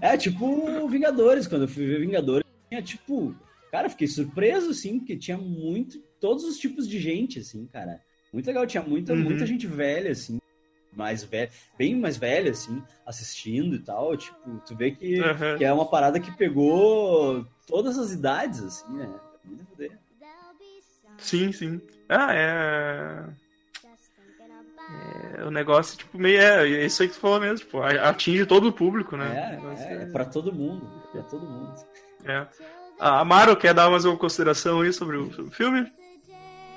É tipo Vingadores, quando eu fui ver Vingadores, tinha tipo. Cara, eu fiquei surpreso, assim, porque tinha muito. Todos os tipos de gente, assim, cara. Muito legal, tinha muita, Uhum. muita gente velha, assim. Mais velha, bem mais velha, assim, assistindo e tal. Tipo, tu vê que, Uhum. que é uma parada que pegou todas as idades, assim, né? Foder. Sim, sim. Ah, é. É o negócio, tipo, meio. É, é isso aí que tu falou mesmo, tipo, atinge todo o público, né? É, é, é pra todo mundo. Pra todo mundo. É. A Amaro quer dar mais uma consideração aí sobre o, sobre o filme?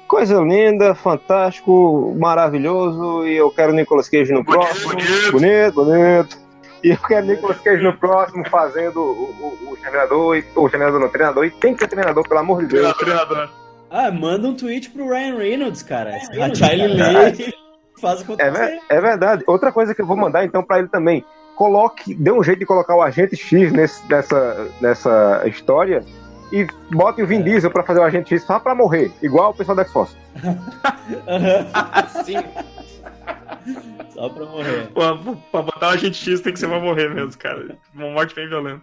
Coisa linda, fantástico, maravilhoso, e eu quero Nicolas Cage no Bonito, próximo. bonito. bonito, bonito. E eu quero Nicolas Cage no próximo fazendo o, o, o treinador, e- o treinador não, treinador, e tem que ser treinador, pelo amor de Deus. Treinador. Ah, manda um tweet pro Ryan Reynolds, cara. A Charlie Lay faz É, acontecer. ver- é verdade. Outra coisa que eu vou mandar então pra ele também. Coloque, dê um jeito de colocar o agente X nesse, nessa, nessa história e bote o Vin Diesel pra fazer o agente X só pra morrer, igual o pessoal da X-Force. [LAUGHS] Sim. Só pra morrer. Pô, pra botar o agente X tem que ser pra morrer mesmo, cara. Uma morte bem violenta.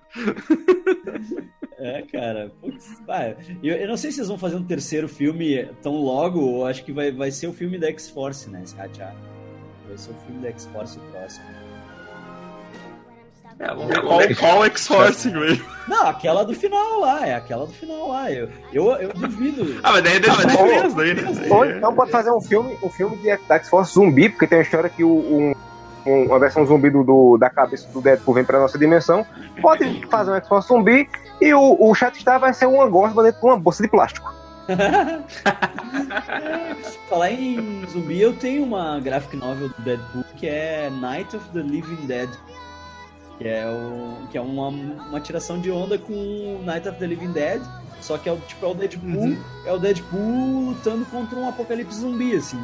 É, cara. Putz, vai. Eu, eu não sei se vocês vão fazer um terceiro filme tão logo, ou acho que vai, vai ser o filme da X-Force, né? Esse. Vai ser o filme da X-Force o próximo. É, vamos ver qual, qual X-Force, velho. Não, aquela do final lá, é aquela do final lá. Eu, eu, eu duvido. Ah, mas daí deixa Ah, mas- diferença daí, né? Ou então pode fazer um filme, um filme de da X-Force zumbi, porque tem uma história que o, um, um- uma versão zumbi do, do- da cabeça do Deadpool vem pra nossa dimensão. Pode fazer um X-Force zumbi e o, o Chatstar vai ser uma gosma dentro de uma bolsa de plástico. [LAUGHS] Falar em zumbi, eu tenho uma graphic novel do Deadpool que é Night of the Living Dead. Que é, o, que é uma, uma tiração de onda com Night of the Living Dead. Só que é o tipo é o Deadpool, Uhum. é o Deadpool lutando contra um apocalipse zumbi, assim.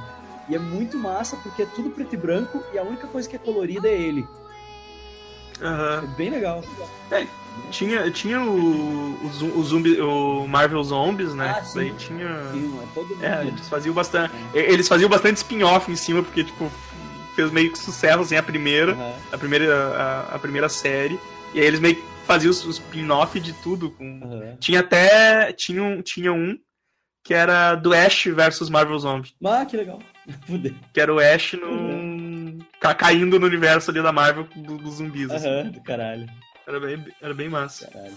E é muito massa porque é tudo preto e branco e a única coisa que é colorida é ele. Aham. É bem legal. Tinha, tinha o, o, zu- o zumbi, o Marvel Zombies, né? Ah, sim. Daí tinha. Sim, é todo mundo. É, eles faziam bastante. Eles faziam bastante spin-off em cima, porque, tipo, fez meio que sucesso, assim, a primeira. Aham. A primeira, a, a primeira série. E aí eles meio que faziam os, os spin-off de tudo. Com... Aham. Tinha até. Tinha um, tinha um que era do Ash versus Marvel Zombie. Ah, que legal. [LAUGHS] Fudeu. Que era o Ash no. ca- caindo no universo ali da Marvel do- dos zumbis. assim. Aham, do caralho. Era, bem, era bem massa. caralho.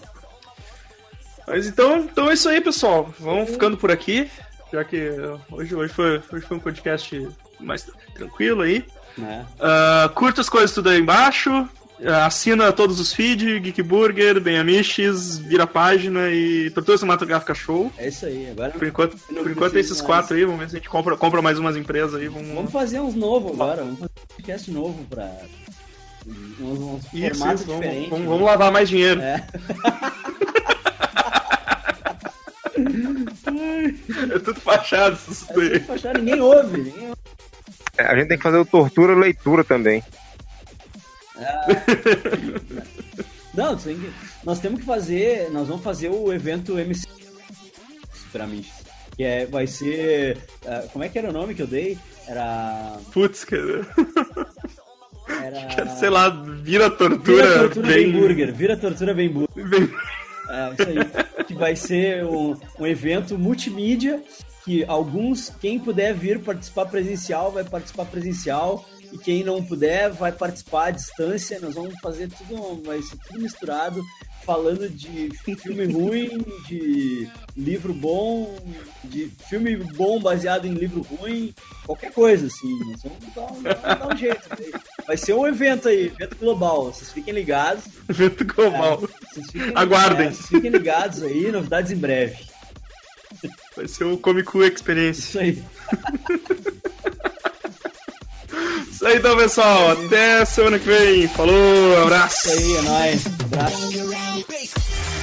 Mas então, então é isso aí, pessoal. Vamos ficando por aqui. Já que hoje, hoje, foi, hoje foi um podcast mais tranquilo aí. Né? Ah, curta as coisas tudo aí embaixo. Ah, assina todos os feeds, Geek Burger, Bem Amiches, vira a página e Tortura Cinematográfica Show. É isso aí. Agora Por enquanto, por enquanto é esses mais. quatro aí. Vamos ver se a gente compra, compra mais umas empresas aí. Vamos Vamos... fazer uns novos agora, vamos fazer um podcast novo pra. Uns, uns Isso, isso, vamos, diferentes. vamos, vamos lavar mais dinheiro. É. [LAUGHS] É tudo fachado isso É daí. tudo fachada, ninguém ouve, ninguém ouve. É, a gente tem que fazer o tortura leitura também. Não, tem que- nós temos que fazer. Nós vamos fazer o evento MC Superamente. Que é, vai ser. ah, como é que era o nome que eu dei? Era. Putz, cara. Era. [LAUGHS] Sei lá, vira tortura, Vira tortura bem bem. burger. Vira tortura bem burger. bem- É, isso aí. que vai ser um, um evento multimídia que alguns, quem puder vir participar presencial, vai participar presencial. E quem não puder vai participar à distância. Nós vamos fazer tudo, vai ser tudo misturado, falando de filme ruim, de livro bom, de filme bom baseado em livro ruim, qualquer coisa, assim. Nós vamos dar, um- dar um jeito. Vai ser um evento aí, evento global. Vocês fiquem ligados. Evento global. Vocês fiquem, Aguardem. é, vocês fiquem ligados aí, novidades em breve. Vai ser o Comic Experience. Isso aí. [LAUGHS] É isso aí então, pessoal. Até semana que vem. Falou, abraço. Isso aí, é nóis. Abraço.